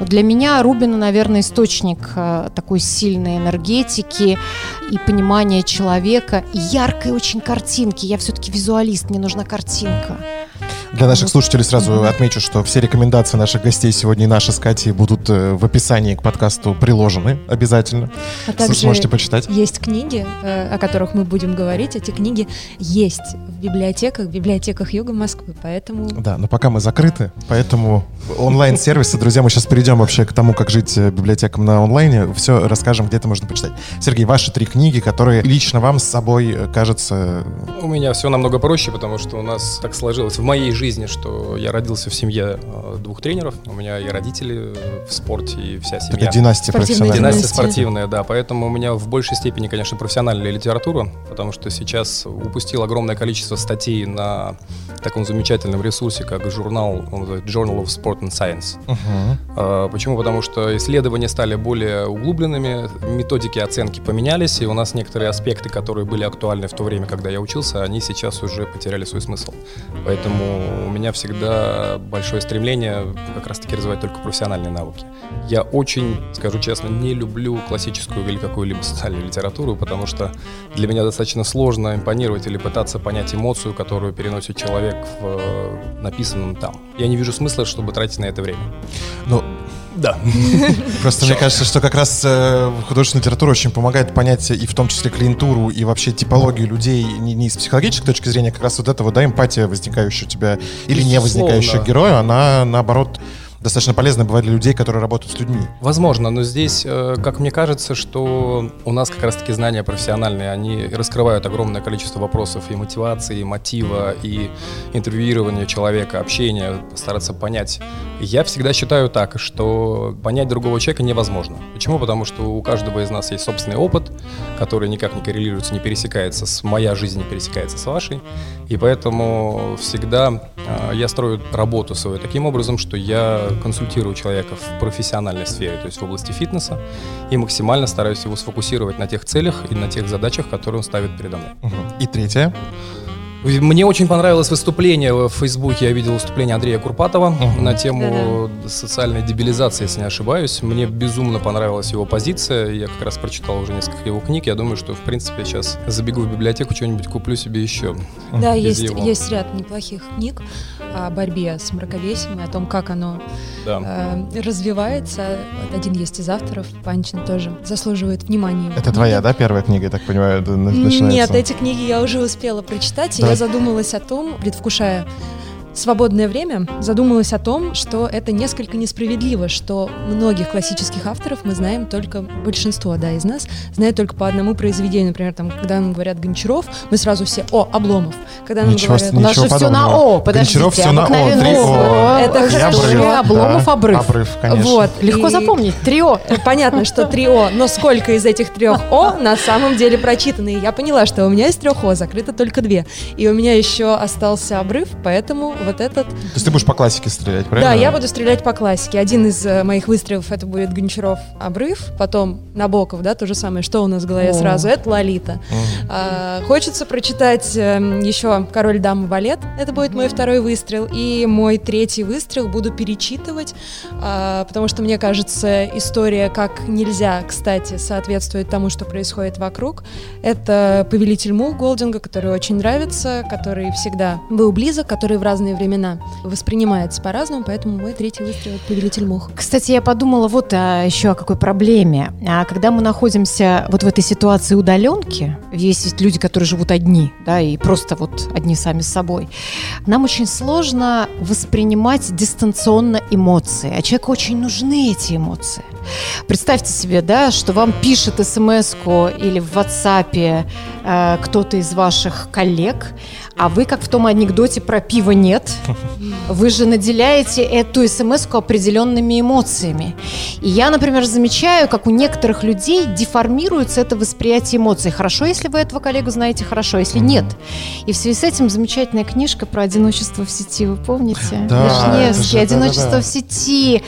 [SPEAKER 2] Вот для меня Рубина, наверное, источник э, такой сильной энергетики и понимания человека, и яркой очень картинки. Я все-таки визуалист, мне нужна картинка.
[SPEAKER 1] Для наших слушателей сразу отмечу, что все рекомендации наших гостей сегодня и наши с Катей будут э, в описании к подкасту приложены обязательно.
[SPEAKER 4] А также
[SPEAKER 1] Сможете почитать.
[SPEAKER 4] есть книги, э, о которых мы будем говорить. Эти книги есть в библиотеках, в библиотеках Юга Москвы, поэтому
[SPEAKER 1] Да, но пока мы закрыты, поэтому онлайн-сервисы, друзья, мы сейчас перейдем вообще к тому, как жить э, библиотекам на онлайне. Все расскажем, где это можно почитать. Сергей, ваши три книги, которые лично вам с собой кажется...
[SPEAKER 5] У меня все намного проще, потому что у нас так сложилось в моей жизни, что я родился в семье э, двух тренеров. У меня и родители э, в спорте, и вся семья.
[SPEAKER 1] Такая династия
[SPEAKER 4] Спортивная
[SPEAKER 1] профессиональная.
[SPEAKER 5] Династия спортивная, да. Поэтому у меня в большей степени, конечно, профессиональная литература, потому что сейчас упустил огромное количество статей на таком замечательном ресурсе, как журнал, Journal of Sport and Science. А, Почему? Потому что исследования стали более углубленными, методики оценки поменялись, и у нас некоторые аспекты, которые были актуальны в то время, когда я учился, они сейчас уже потеряли свой смысл. Поэтому у меня всегда большое стремление как раз-таки развивать только профессиональные навыки. Я очень, скажу честно, не люблю классическую или какую-либо социальную литературу, потому что для меня достаточно сложно импонировать или пытаться понять эмоцию, которую переносит человек в э, написанном там. Я не вижу смысла, чтобы тратить на это время.
[SPEAKER 1] Ну,
[SPEAKER 5] Да.
[SPEAKER 1] Просто мне кажется, что как раз э, художественная литература очень помогает понять и в том числе клиентуру, и вообще типологию людей не, не с психологической точки зрения, как раз вот это вот, да, эмпатия, возникающая у тебя или не возникающая к герою, она наоборот достаточно полезная бывает для людей, которые работают с людьми.
[SPEAKER 5] Возможно, но здесь, э, как мне кажется, что у нас как раз-таки знания профессиональные, они раскрывают огромное количество вопросов и мотивации, и мотива, и интервьюирования человека, общения, стараться понять. Я всегда считаю так, что понять другого человека невозможно. Почему? Потому что у каждого из нас есть собственный опыт, который никак не коррелируется, не пересекается с моя жизнь, не пересекается с вашей. И поэтому всегда э, я строю работу свою таким образом, что я консультирую человека в профессиональной сфере, то есть в области фитнеса, и максимально стараюсь его сфокусировать на тех целях и на тех задачах, которые он ставит передо мной.
[SPEAKER 1] Мгм. И третье.
[SPEAKER 5] Мне очень понравилось выступление в Фейсбуке. Я видел выступление Андрея Курпатова
[SPEAKER 1] Мгм.
[SPEAKER 5] на тему социальной дебилизации, если не ошибаюсь. Мне безумно понравилась его позиция. Я как раз прочитал уже несколько его книг. Я думаю, что, в принципе, сейчас забегу в библиотеку, что-нибудь куплю себе еще.
[SPEAKER 4] Да, есть,
[SPEAKER 5] его.
[SPEAKER 4] есть ряд неплохих книг о борьбе с мраковесием и о том, как оно
[SPEAKER 5] Да.
[SPEAKER 4] э, развивается. Вот один есть из авторов, Панчин тоже заслуживает внимания.
[SPEAKER 1] Это твоя, да, первая книга, я так понимаю, начинается?
[SPEAKER 4] Нет, эти книги я уже успела прочитать, и
[SPEAKER 1] Да.
[SPEAKER 4] я задумалась о том, предвкушая свободное время, задумалась о том, что это несколько несправедливо, что многих классических авторов мы знаем только, большинство, да, из нас, знают только по одному произведению. Например, там, когда нам говорят Гончаров, мы сразу все, о, Обломов. Когда нам
[SPEAKER 1] Ничего,
[SPEAKER 4] говорят...
[SPEAKER 2] У нас же все на. О, подождите,
[SPEAKER 1] Гончаров всё на О,
[SPEAKER 2] обыкновенно
[SPEAKER 1] три
[SPEAKER 2] О.
[SPEAKER 1] О.
[SPEAKER 4] Это хорошо.
[SPEAKER 2] Обломов,
[SPEAKER 1] да,
[SPEAKER 2] обрыв.
[SPEAKER 1] Обрыв, конечно.
[SPEAKER 4] Вот.
[SPEAKER 2] Легко
[SPEAKER 4] и-
[SPEAKER 2] запомнить. Трио.
[SPEAKER 4] Понятно, что три О, но сколько из этих трех О на самом деле прочитаны? И я поняла, что у меня из трех О закрыто только две. И у меня еще остался обрыв, поэтому вот этот...
[SPEAKER 1] То есть ты будешь по классике стрелять, правильно?
[SPEAKER 4] Да, я буду стрелять по классике. Один из э, моих выстрелов это будет Гончаров обрыв, потом Набоков, да, то же самое. Что у нас в голове
[SPEAKER 2] О.
[SPEAKER 4] сразу? Это Лолита. А, хочется прочитать эм, еще Король, дама, балет. Это будет мой второй выстрел. И мой третий выстрел буду перечитывать, а, потому что мне кажется, история как нельзя, кстати, соответствует тому, что происходит вокруг. Это «Повелитель мух» Голдинга, который очень нравится, который всегда был близок, который в разные времена воспринимается по-разному, поэтому мой третий выстрел — «Повелитель мух».
[SPEAKER 2] Кстати, я подумала вот а, еще о какой проблеме. А, когда мы находимся вот в этой ситуации удаленки, есть ведь люди, которые живут одни, да, и просто вот одни сами с собой, нам очень сложно воспринимать дистанционно эмоции, а человеку очень нужны эти эмоции. Представьте себе, да, что вам пишет смс или в WhatsApp э, кто-то из ваших коллег, а вы, как в том анекдоте про пиво нет, вы же наделяете эту смс определенными эмоциями. И я, например, замечаю, как у некоторых людей деформируется это восприятие эмоций. Хорошо, если вы этого коллегу знаете, хорошо, если нет. И в связи с этим замечательная книжка про одиночество в сети, вы помните?
[SPEAKER 1] Да,
[SPEAKER 2] Вишневский,
[SPEAKER 1] же,
[SPEAKER 2] одиночество
[SPEAKER 1] да-да-да.
[SPEAKER 2] в сети.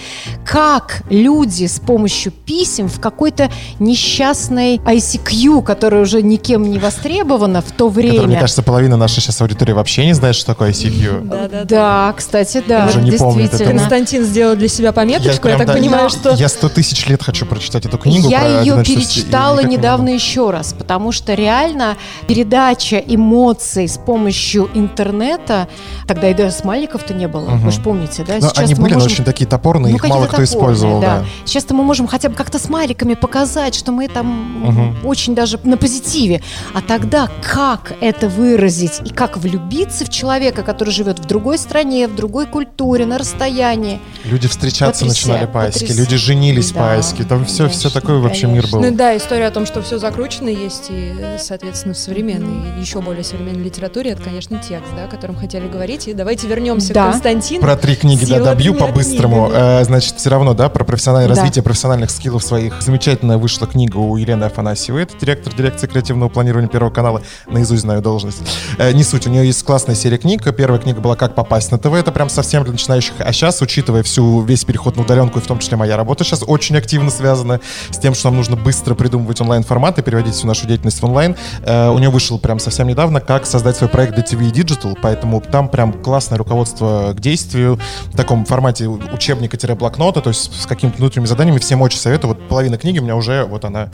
[SPEAKER 2] Как люди с помощью писем в какой-то несчастной ICQ, которая уже никем не востребована в то время.
[SPEAKER 1] Который, мне кажется, половина нашей сейчас аудитории вообще не знает, что такое ICQ.
[SPEAKER 4] Да-да-да.
[SPEAKER 2] Да, кстати, да,
[SPEAKER 1] Уже не этого.
[SPEAKER 4] Константин сделал для себя пометочку, я,
[SPEAKER 1] прям,
[SPEAKER 4] так
[SPEAKER 1] да,
[SPEAKER 4] понимаю,
[SPEAKER 2] я-
[SPEAKER 4] что...
[SPEAKER 1] Я сто тысяч лет хочу прочитать эту книгу.
[SPEAKER 2] Я
[SPEAKER 1] про
[SPEAKER 2] ее перечитала
[SPEAKER 1] не
[SPEAKER 2] недавно
[SPEAKER 1] могу.
[SPEAKER 2] еще раз, потому что реально передача эмоций с помощью интернета, тогда и даже смайликов-то не было,
[SPEAKER 1] Мгм.
[SPEAKER 2] вы же помните, да?
[SPEAKER 1] Но
[SPEAKER 2] Сейчас
[SPEAKER 1] они
[SPEAKER 2] мы
[SPEAKER 1] были, но
[SPEAKER 2] можем-
[SPEAKER 1] очень такие топорные,
[SPEAKER 2] ну,
[SPEAKER 1] их мало кто
[SPEAKER 2] топорные,
[SPEAKER 1] использовал. Да.
[SPEAKER 2] Сейчас-то мы можем хотя бы как-то смайликами показать, что мы там
[SPEAKER 1] Мгм.
[SPEAKER 2] очень даже на позитиве. А тогда как это выразить и как влюбиться в человека, который живет в другой стране, в другой культуре, на расстоянии?
[SPEAKER 1] Люди встречаться
[SPEAKER 2] Потряся-
[SPEAKER 1] начинали по айске,
[SPEAKER 2] потряс-
[SPEAKER 1] люди женились по
[SPEAKER 2] Да,
[SPEAKER 1] айске. Там все, все
[SPEAKER 2] конечно,
[SPEAKER 1] такой вообще мир был.
[SPEAKER 4] Ну да, история о том, что все закручено, есть и, соответственно, в современной, еще более современной литературе, это, конечно, текст, да, о котором хотели говорить. И давайте вернемся
[SPEAKER 2] Да.
[SPEAKER 4] к Константину.
[SPEAKER 1] Про три книги, да, добью по-быстрому. Э, значит, все равно, да, про профессиональное
[SPEAKER 2] Да.
[SPEAKER 1] развитие профессиональных скиллов своих. Замечательная вышла книга у Елены Афанасьевой. Это директор дирекции креативного планирования Первого канала. Наизусть знаю должность. Э, не суть, у нее есть классная серия книг. Первая книга была «Как попасть на ТВ». Это прям совсем для начинающих. А сейчас, учитывая всю, весь переход на удаленку, и в том числе моя работа сейчас очень активно связана с тем, что нам нужно быстро придумывать онлайн-форматы, переводить всю нашу деятельность в онлайн. Э, у нее вышел прям совсем недавно «Как создать свой проект DTV и Digital», поэтому там прям классное руководство к действию в таком формате учебника-блокнота, то есть с какими-то внутренними заданиями. Всем очень советую. Вот половина книги у меня уже, вот она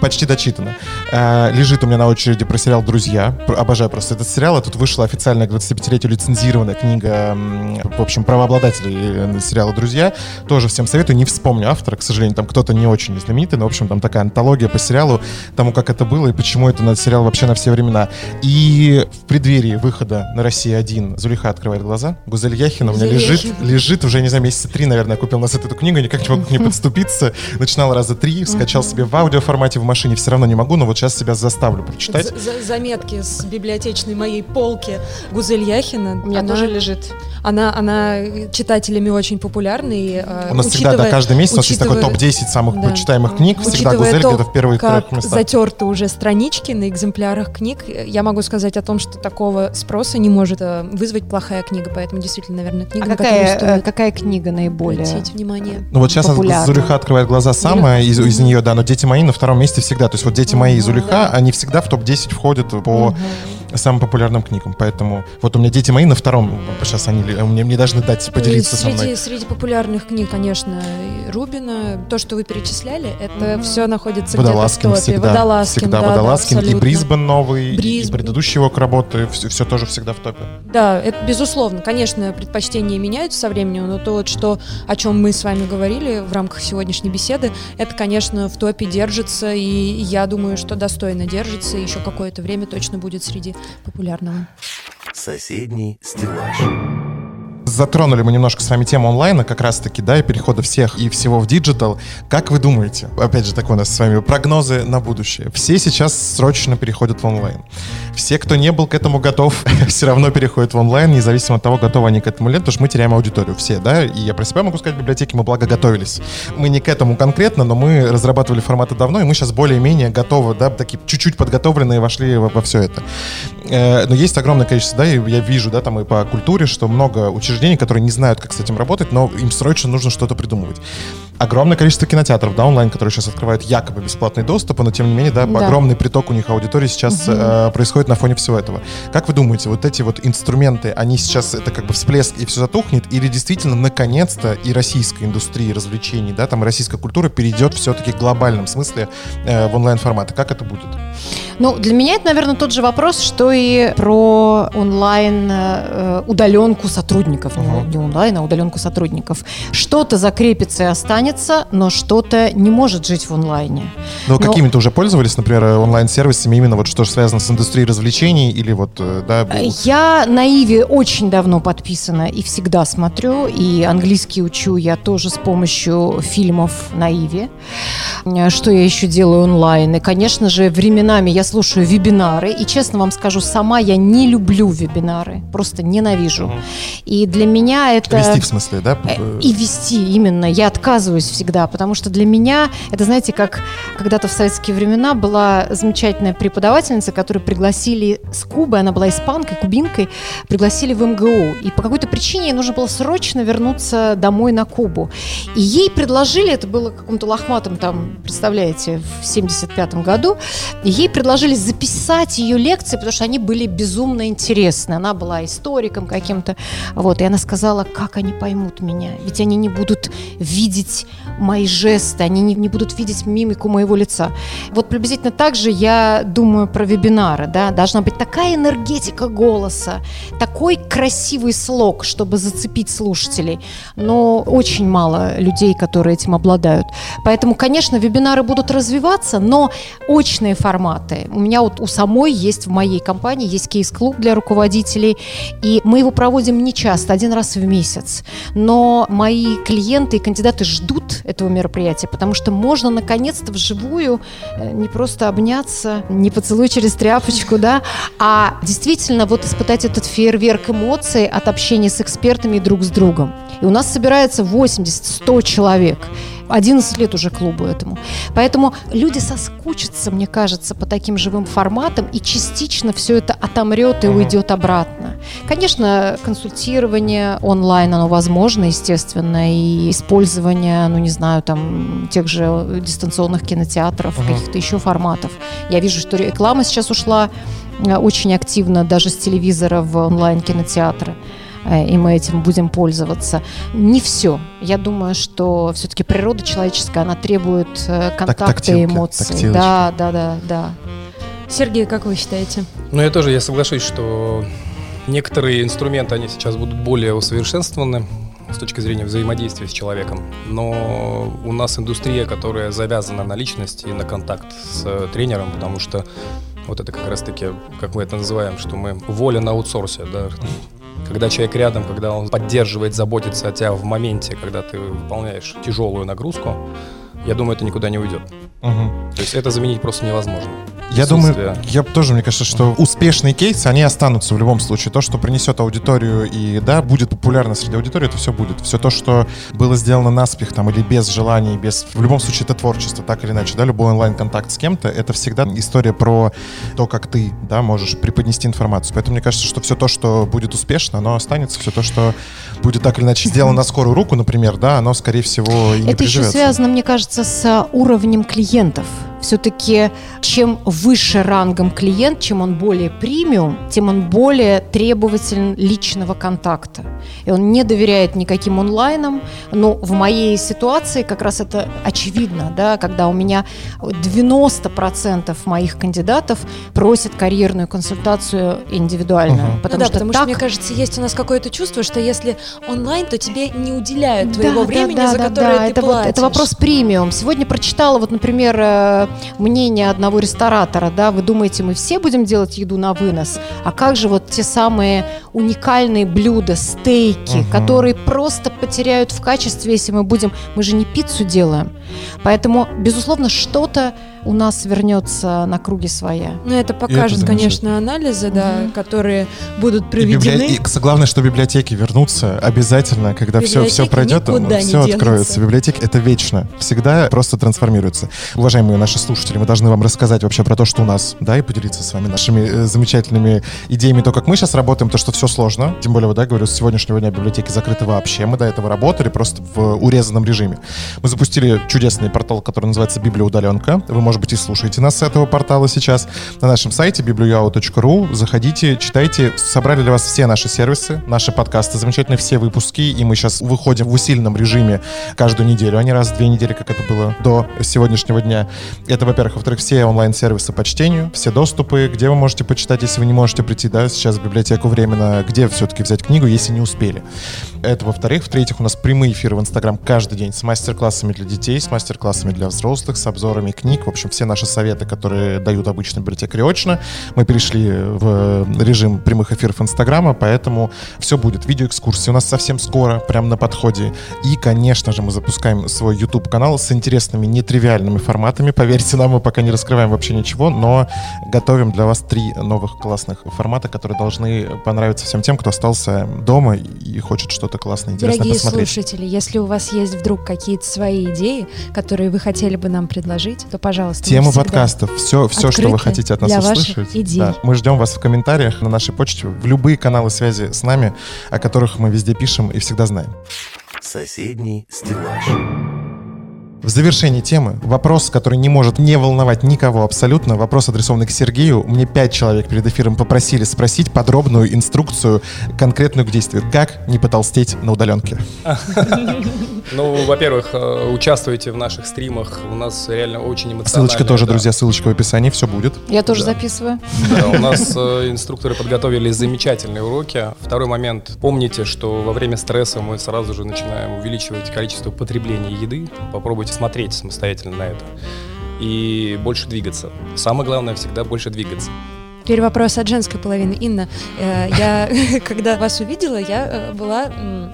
[SPEAKER 1] почти дочитана. Э, лежит у меня на очереди про сериал «Друзья». Обожаю просто этот сериал. Это тут вышла официальная к 25-летию лицензированная книга, в общем, правообладателей э, сериала «Друзья». Тоже всем советую. Не вспомню автора, к сожалению, там кто-то не очень знаменитый, но, в общем, там такая антология по сериалу, тому, как это было и почему это на сериал вообще на все времена. И в преддверии выхода на «Россия-1» Зулиха открывает глаза. Гузель Яхина у меня лежит, лежит уже, не знаю, месяца три, наверное, купил на сайт эту книгу, никак не могу к ней подступиться. Начинал раза три, скачал себе в аудиоформате в машине, все равно не могу, но вот сейчас себя заставлю прочитать.
[SPEAKER 4] За- за- заметки с библиотечной моей полки Гузель Яхина.
[SPEAKER 2] У меня
[SPEAKER 4] Она-
[SPEAKER 2] тоже лежит.
[SPEAKER 4] Она, она читателями очень популярна. И, э,
[SPEAKER 1] У нас всегда, да,
[SPEAKER 4] учитывая-
[SPEAKER 1] каждый месяц у нас есть такой
[SPEAKER 4] учитывая-
[SPEAKER 1] топ-10 самых
[SPEAKER 4] Да.
[SPEAKER 1] почитаемых книг. Всегда
[SPEAKER 4] Учитывая
[SPEAKER 1] Гузель
[SPEAKER 4] то,
[SPEAKER 1] где-то в первых
[SPEAKER 4] как
[SPEAKER 1] трех местах.
[SPEAKER 4] затерты уже странички на экземплярах книг, я могу сказать о том, что такого спроса не может э, вызвать плохая книга, поэтому действительно, наверное, книга,
[SPEAKER 2] А
[SPEAKER 4] на
[SPEAKER 2] какая,
[SPEAKER 4] которую
[SPEAKER 2] э,
[SPEAKER 4] стоит
[SPEAKER 2] какая книга наиболее?
[SPEAKER 4] обратить внимание.
[SPEAKER 1] Ну вот сейчас
[SPEAKER 2] популярна.
[SPEAKER 1] Зулиха открывает глаза самая из, из нее, да, но «Дети мои» на втором месте всегда. То есть вот «Дети мои» и Зулиха, они всегда в топ-10 входят по самым популярным книгам. Поэтому вот у меня «Дети мои» на втором. Сейчас они ли- мне, мне должны дать поделиться
[SPEAKER 4] И
[SPEAKER 1] со
[SPEAKER 4] среди,
[SPEAKER 1] мной.
[SPEAKER 4] среди популярных книг, конечно, и Рубина, то, что вы перечисляли, это все находится
[SPEAKER 1] Водолазкин
[SPEAKER 4] где-то в топе.
[SPEAKER 1] всегда.
[SPEAKER 4] Водолазкин,
[SPEAKER 1] всегда
[SPEAKER 4] да, да,
[SPEAKER 1] Водолазкин. и
[SPEAKER 4] абсолютно.
[SPEAKER 1] Брисбен новый, и
[SPEAKER 4] Брисбен.
[SPEAKER 1] предыдущий его работы. Все, все тоже всегда в топе.
[SPEAKER 4] Да, это безусловно. Конечно, предпочтения меняются со временем, но то, вот, что, о чем мы с вами говорили в рамках сегодняшней беседы, это, конечно, в топе держится, и я думаю, что достойно держится, и еще какое-то время точно будет среди популярного.
[SPEAKER 3] Соседний стеллаж.
[SPEAKER 1] Затронули мы немножко с вами тему онлайна, как раз-таки, да, и перехода всех и всего в digital. Как вы думаете, опять же, такой у нас с вами прогнозы на будущее. Все сейчас срочно переходят в онлайн. Все, кто не был к этому готов, все равно переходят в онлайн, независимо от того, готовы они к этому или нет, потому что мы теряем аудиторию. Все, да, и я про себя могу сказать, в библиотеке мы благо готовились. Мы не к этому конкретно, но мы разрабатывали форматы давно, и мы сейчас более-менее готовы, да, такие чуть-чуть подготовленные вошли во, во все это. Э, Но есть огромное количество, да, и я вижу, да, там и по культуре, что много учреждений, которые не знают, как с этим работать, но им срочно нужно что-то придумывать. Огромное количество кинотеатров, да, онлайн, которые сейчас открывают якобы бесплатный доступ, но тем не менее, да,
[SPEAKER 2] Да.
[SPEAKER 1] огромный приток у них аудитории сейчас э, происходит на фоне всего этого. Как вы думаете, вот эти вот инструменты, они сейчас это как бы всплеск и все затухнет, или действительно наконец-то и российская индустрия развлечений, да, там и российская культура перейдет все-таки в глобальном смысле э, в онлайн-форматы? Как это будет?
[SPEAKER 2] Ну, для меня это, наверное, тот же вопрос, что и про онлайн э, удаленку сотрудников. Не-
[SPEAKER 1] Мгм.
[SPEAKER 2] Не онлайн, а удаленку сотрудников. Что-то закрепится и останется, но что-то не может жить в онлайне.
[SPEAKER 1] Ну,
[SPEAKER 2] Но-
[SPEAKER 1] какими-то уже пользовались, например, онлайн-сервисами, именно вот что связано с индустрией развлечений или вот, э, да, бу-
[SPEAKER 2] Я на Иве очень давно подписана и всегда смотрю, и английский учу я тоже с помощью фильмов на Иве. Э, Что я еще делаю онлайн? И, конечно же, временами я слушаю вебинары, и, честно вам скажу, сама я не люблю вебинары, просто ненавижу.
[SPEAKER 1] Мгм.
[SPEAKER 2] И для меня это...
[SPEAKER 1] вести в смысле, да?
[SPEAKER 2] Э, И вести именно. Я отказываюсь всегда, потому что для меня это, знаете, как когда-то в советские времена была замечательная преподавательница, которую пригласили с Кубы, она была испанкой, кубинкой, пригласили в МГУ. И по какой-то причине ей нужно было срочно вернуться домой на Кубу. И ей предложили, это было каком-то лохматом там, представляете, в 75 году, ей предложили записать ее лекции, потому что они были безумно интересны. Она была историком каким-то. Вот, и она сказала, как они поймут меня. Ведь они не будут видеть мои жесты, они не, не будут видеть мимику моего лица. Вот приблизительно так же я думаю про вебинары. Да? Должна быть такая энергетика голоса, такой красивый слог, чтобы зацепить слушателей. Но очень мало людей, которые этим обладают. Поэтому, конечно, вебинары будут развиваться, но очные форматы. У меня вот у самой есть в моей компании есть кейс-клуб для руководителей, и мы его проводим не часто, один раз в месяц. Но мои клиенты и кандидаты ждут этого мероприятия, потому что можно наконец-то вживую э, не просто обняться, не поцелуй через тряпочку, да, а действительно вот испытать этот фейерверк эмоций от общения с экспертами и друг с другом. И у нас собирается 80-100 человек. 11 лет уже клубу этому. Поэтому люди соскучатся, мне кажется, по таким живым форматам, и частично все это отомрет и уйдет обратно. Конечно, консультирование онлайн, оно возможно, естественно, и использование, ну не знаю, там, тех же дистанционных кинотеатров,
[SPEAKER 1] Мгм.
[SPEAKER 2] каких-то еще форматов. Я вижу, что реклама сейчас ушла э, очень активно даже с телевизора в онлайн-кинотеатры и мы этим будем пользоваться. Не все. Я думаю, что все-таки природа человеческая, она требует э, контакта и эмоций.
[SPEAKER 1] тактилочки.
[SPEAKER 2] Да, да, да, да.
[SPEAKER 4] Сергей, как вы считаете?
[SPEAKER 5] Ну, я тоже, я соглашусь, что некоторые инструменты, они сейчас будут более усовершенствованы с точки зрения взаимодействия с человеком. Но у нас индустрия, которая завязана на личность и на контакт с э, тренером, потому что вот это как раз-таки, как мы это называем, что мы воля на аутсорсе, да, когда человек рядом, когда он поддерживает, заботится о тебя в моменте, когда ты выполняешь тяжелую нагрузку, я думаю, это никуда не уйдет.
[SPEAKER 1] Мгм.
[SPEAKER 5] То есть это заменить просто невозможно.
[SPEAKER 1] Я думаю, я тоже, мне кажется, что успешные кейсы, они останутся в любом случае. То, что принесет аудиторию и, да, будет популярно среди аудитории, это все будет. Все то, что было сделано наспех там или без желания, без... В любом случае, это творчество, так или иначе, да, любой онлайн-контакт с кем-то, это всегда история про то, как ты, да, можешь преподнести информацию. Поэтому мне кажется, что все то, что будет успешно, оно останется. Все то, что будет так или иначе сделано на скорую руку, например, да, оно, скорее всего, и не
[SPEAKER 2] Это еще связано, мне кажется, с уровнем клиентов. Все-таки чем выше рангом клиент, чем он более премиум, тем он более требователен личного контакта. И он не доверяет никаким онлайнам. Но в моей ситуации как раз это очевидно, да, когда у меня 90% моих кандидатов просят карьерную консультацию индивидуально.
[SPEAKER 1] Мгм.
[SPEAKER 2] Потому
[SPEAKER 4] ну да,
[SPEAKER 2] что
[SPEAKER 4] потому
[SPEAKER 2] так
[SPEAKER 4] что, мне кажется, есть у нас какое-то чувство, что если онлайн, то тебе не уделяют твоего
[SPEAKER 2] Да,
[SPEAKER 4] времени,
[SPEAKER 2] да,
[SPEAKER 4] за
[SPEAKER 2] да,
[SPEAKER 4] которое
[SPEAKER 2] да,
[SPEAKER 4] ты
[SPEAKER 2] это,
[SPEAKER 4] платишь.
[SPEAKER 2] вот, это вопрос премиум. Сегодня прочитала, вот, например, э, мнение одного ресторатора, да, вы думаете, мы все будем делать еду на вынос, а как же вот те самые уникальные блюда, стейки,
[SPEAKER 1] Мгм.
[SPEAKER 2] которые просто потеряют в качестве, если мы будем, мы же не пиццу делаем. Поэтому, безусловно, что-то у нас вернется на круги своя.
[SPEAKER 4] Ну, это покажут,
[SPEAKER 1] замечательно.
[SPEAKER 4] конечно, анализы, да,
[SPEAKER 2] Мгм.
[SPEAKER 4] которые будут
[SPEAKER 1] И
[SPEAKER 4] проведены.
[SPEAKER 1] библи- и главное, что библиотеки вернутся обязательно, когда все, все пройдет, все
[SPEAKER 4] денутся.
[SPEAKER 1] откроется. Библиотеки это вечно, всегда просто трансформируется. Уважаемые наши слушатели, мы должны вам рассказать вообще про то, что у нас, да, и поделиться с вами нашими э, замечательными идеями, то, как мы сейчас работаем, то, что все сложно. Тем более, вот, да, говорю, с сегодняшнего дня библиотеки закрыты вообще. Мы до этого работали просто в урезанном режиме. Мы запустили чудесный портал, который называется Библия удаленка. Вы, может быть, и слушаете нас с этого портала сейчас на нашем сайте bibliuyao.ru. Заходите, читайте. Собрали для вас все наши сервисы, наши подкасты, замечательные все выпуски. И мы сейчас выходим в усиленном режиме каждую неделю, а не раз в две недели, как это было до сегодняшнего дня. Это, во-первых. Во-вторых, все онлайн-сервисы по чтению, все доступы, где вы можете почитать, если вы не можете прийти, да, сейчас в библиотеку временно, где все-таки взять книгу, если не успели. Это, во-вторых. В-третьих, у нас прямые эфиры в Инстаграм каждый день с мастер-классами для детей, с мастер-классами для взрослых, с обзорами книг. В общем, все наши советы, которые дают обычно библиотекари очно. Мы перешли в режим прямых эфиров Инстаграма, поэтому все будет. Видеоэкскурсии у нас совсем скоро, прям на подходе. И, конечно же, мы запускаем свой YouTube-канал с интересными, нетривиальными форматами. Поверьте нам, мы пока не раскрываем вообще ничего, но готовим для вас три новых классных формата, которые должны понравиться всем тем, кто остался дома и хочет что-то классное, интересное
[SPEAKER 4] Дорогие
[SPEAKER 1] посмотреть.
[SPEAKER 4] слушатели, если у вас есть вдруг какие-то свои идеи, которые вы хотели бы нам предложить, то, пожалуйста,
[SPEAKER 1] Тема
[SPEAKER 4] всегда-
[SPEAKER 1] подкастов, все, все, что вы хотите от нас
[SPEAKER 4] для ваших
[SPEAKER 1] услышать.
[SPEAKER 4] идей.
[SPEAKER 1] Да, мы ждем вас в комментариях на нашей почте, в любые каналы связи с нами, о которых мы везде пишем и всегда знаем.
[SPEAKER 3] Соседний стеллаж.
[SPEAKER 1] В завершении темы вопрос, который не может не волновать никого абсолютно. Вопрос, адресованный к Сергею. Мне пять человек перед эфиром попросили спросить подробную инструкцию, конкретную к действию. Как не потолстеть на удаленке?
[SPEAKER 5] Ну, во-первых, э, участвуйте в наших стримах. У нас реально очень эмоционально.
[SPEAKER 1] Ссылочка тоже, друзья, ссылочка в описании, все будет.
[SPEAKER 2] Я тоже
[SPEAKER 5] Да.
[SPEAKER 2] записываю.
[SPEAKER 5] Да, у нас э, инструкторы подготовили замечательные уроки. Второй момент. Помните, что во время стресса мы сразу же начинаем увеличивать количество потребления еды. Попробуйте смотреть самостоятельно на это. И больше двигаться. Самое главное всегда больше двигаться.
[SPEAKER 4] Теперь вопрос от женской половины. Инна, э, я когда вас увидела, я э, была,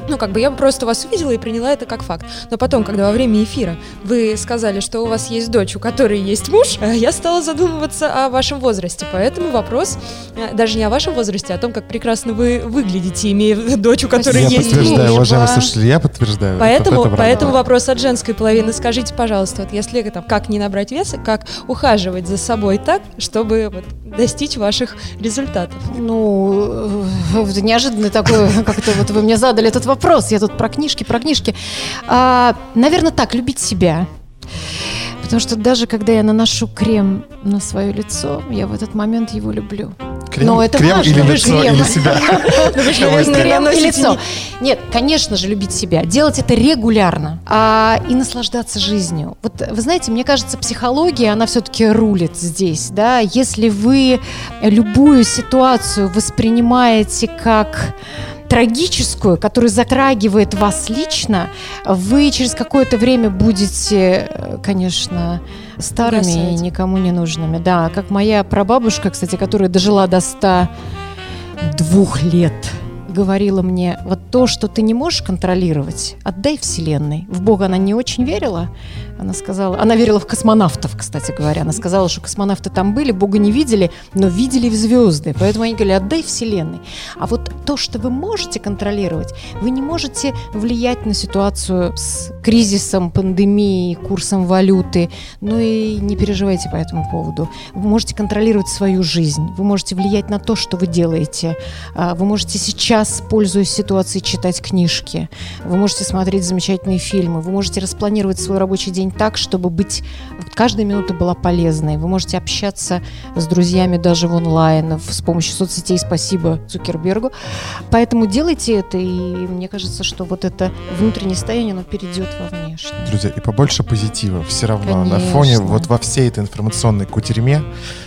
[SPEAKER 4] ну как бы я просто вас увидела и приняла это как факт. Но потом, когда во время эфира вы сказали, что у вас есть дочь, у которой есть муж, э, я стала задумываться о вашем возрасте. Поэтому вопрос э, даже не о вашем возрасте, а о том, как прекрасно вы выглядите, имея дочь, у которой
[SPEAKER 1] я
[SPEAKER 4] есть
[SPEAKER 1] подтверждаю,
[SPEAKER 4] муж.
[SPEAKER 1] уважаемые
[SPEAKER 2] Ба.
[SPEAKER 1] слушатели, я подтверждаю.
[SPEAKER 4] Поэтому,
[SPEAKER 1] Это правда.
[SPEAKER 4] поэтому вопрос от женской половины. Скажите, пожалуйста, вот если там, как не набрать веса, как ухаживать за собой так, чтобы вот, достичь ваших результатов?
[SPEAKER 2] Ну, э, неожиданно такое, как-то вот вы мне задали этот вопрос. Я тут про книжки, про книжки. А, наверное, так, любить себя. Потому что даже когда я наношу крем на свое лицо, я в этот момент его люблю.
[SPEAKER 1] Крем,
[SPEAKER 2] Но это
[SPEAKER 1] крем
[SPEAKER 2] важно.
[SPEAKER 1] или
[SPEAKER 2] Вы
[SPEAKER 1] лицо,
[SPEAKER 2] крем.
[SPEAKER 1] или себя.
[SPEAKER 2] Ну, крем и лицо. Нет, конечно же, любить себя. Делать это регулярно. А, и наслаждаться жизнью. Вот вы знаете, мне кажется, психология, она все-таки рулит здесь. Да? Если вы любую ситуацию воспринимаете как трагическую, которая затрагивает вас лично, вы через какое-то время будете, конечно, старыми и
[SPEAKER 4] Угасать.
[SPEAKER 2] никому не нужными. Да, как моя прабабушка, кстати, которая дожила до 102 лет, говорила мне, вот то, что ты не можешь контролировать, отдай Вселенной. В Бога она не очень верила. Она сказала, она верила в космонавтов, кстати говоря. Она сказала, что космонавты там были, Бога не видели, но видели в звезды. Поэтому они говорили, отдай Вселенной. А вот то, что вы можете контролировать, вы не можете влиять на ситуацию с кризисом, пандемией, курсом валюты. Ну и не переживайте по этому поводу. Вы можете контролировать свою жизнь, вы можете влиять на то, что вы делаете. А, Вы можете сейчас, пользуясь ситуацией, читать книжки. Вы можете смотреть замечательные фильмы. Вы можете распланировать свой рабочий день так, чтобы быть каждая минута была полезной. Вы можете общаться с друзьями даже в онлайн с помощью соцсетей. Спасибо Цукербергу. Поэтому делайте это, и мне кажется, что вот это внутреннее состояние, оно перейдет во внешнее.
[SPEAKER 1] Друзья, и побольше позитива все равно на
[SPEAKER 2] Конечно.
[SPEAKER 1] фоне вот во всей этой информационной кутерьме,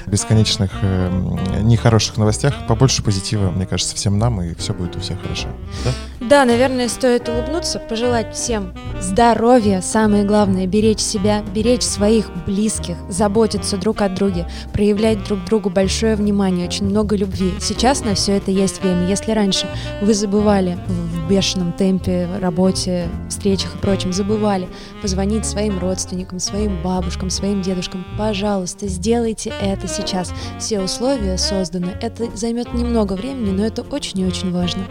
[SPEAKER 1] бесконечных э, нехороших новостях, побольше позитива, мне кажется, всем нам, и все будет у всех хорошо. Да?
[SPEAKER 4] Да, наверное, стоит улыбнуться, пожелать всем здоровья, самое главное, беречь себя, беречь своих близких, заботиться друг о друге, проявлять друг другу большое внимание, очень много любви. Сейчас на все это есть время. Если раньше вы забывали в бешеном темпе, работе, встречах и прочем, забывали позвонить своим родственникам, своим бабушкам, своим дедушкам, пожалуйста, сделайте это сейчас. Все условия созданы. Это займет немного времени, но это очень и очень важно.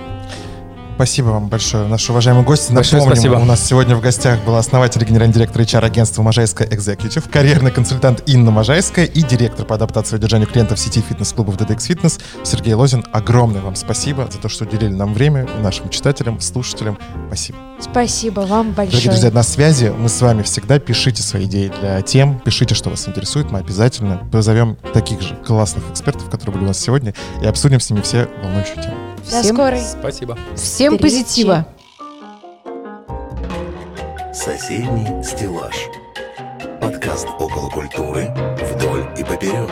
[SPEAKER 1] Спасибо вам большое, наши уважаемые гости.
[SPEAKER 5] Большое
[SPEAKER 1] Напомним,
[SPEAKER 5] спасибо.
[SPEAKER 1] у нас сегодня в гостях был основатель и генеральный директор HR-агентства «Можайская Executive», карьерный консультант Инна Можайская и директор по адаптации и удержанию клиентов сети фитнес-клубов DDX Fitness Сергей Лозин. Огромное вам спасибо за то, что уделили нам время, нашим читателям, слушателям. Спасибо.
[SPEAKER 4] Спасибо вам большое.
[SPEAKER 1] Дорогие друзья, на связи. Мы с вами всегда. Пишите свои идеи для тем, пишите, что вас интересует. Мы обязательно позовем таких же классных экспертов, которые были у нас сегодня, и обсудим с ними все волнующие темы.
[SPEAKER 4] До
[SPEAKER 2] Всем-
[SPEAKER 4] скорой.
[SPEAKER 5] Спасибо.
[SPEAKER 2] Всем
[SPEAKER 4] Встречи.
[SPEAKER 2] позитива.
[SPEAKER 3] Соседний стеллаж. Подкаст около культуры вдоль и поперек.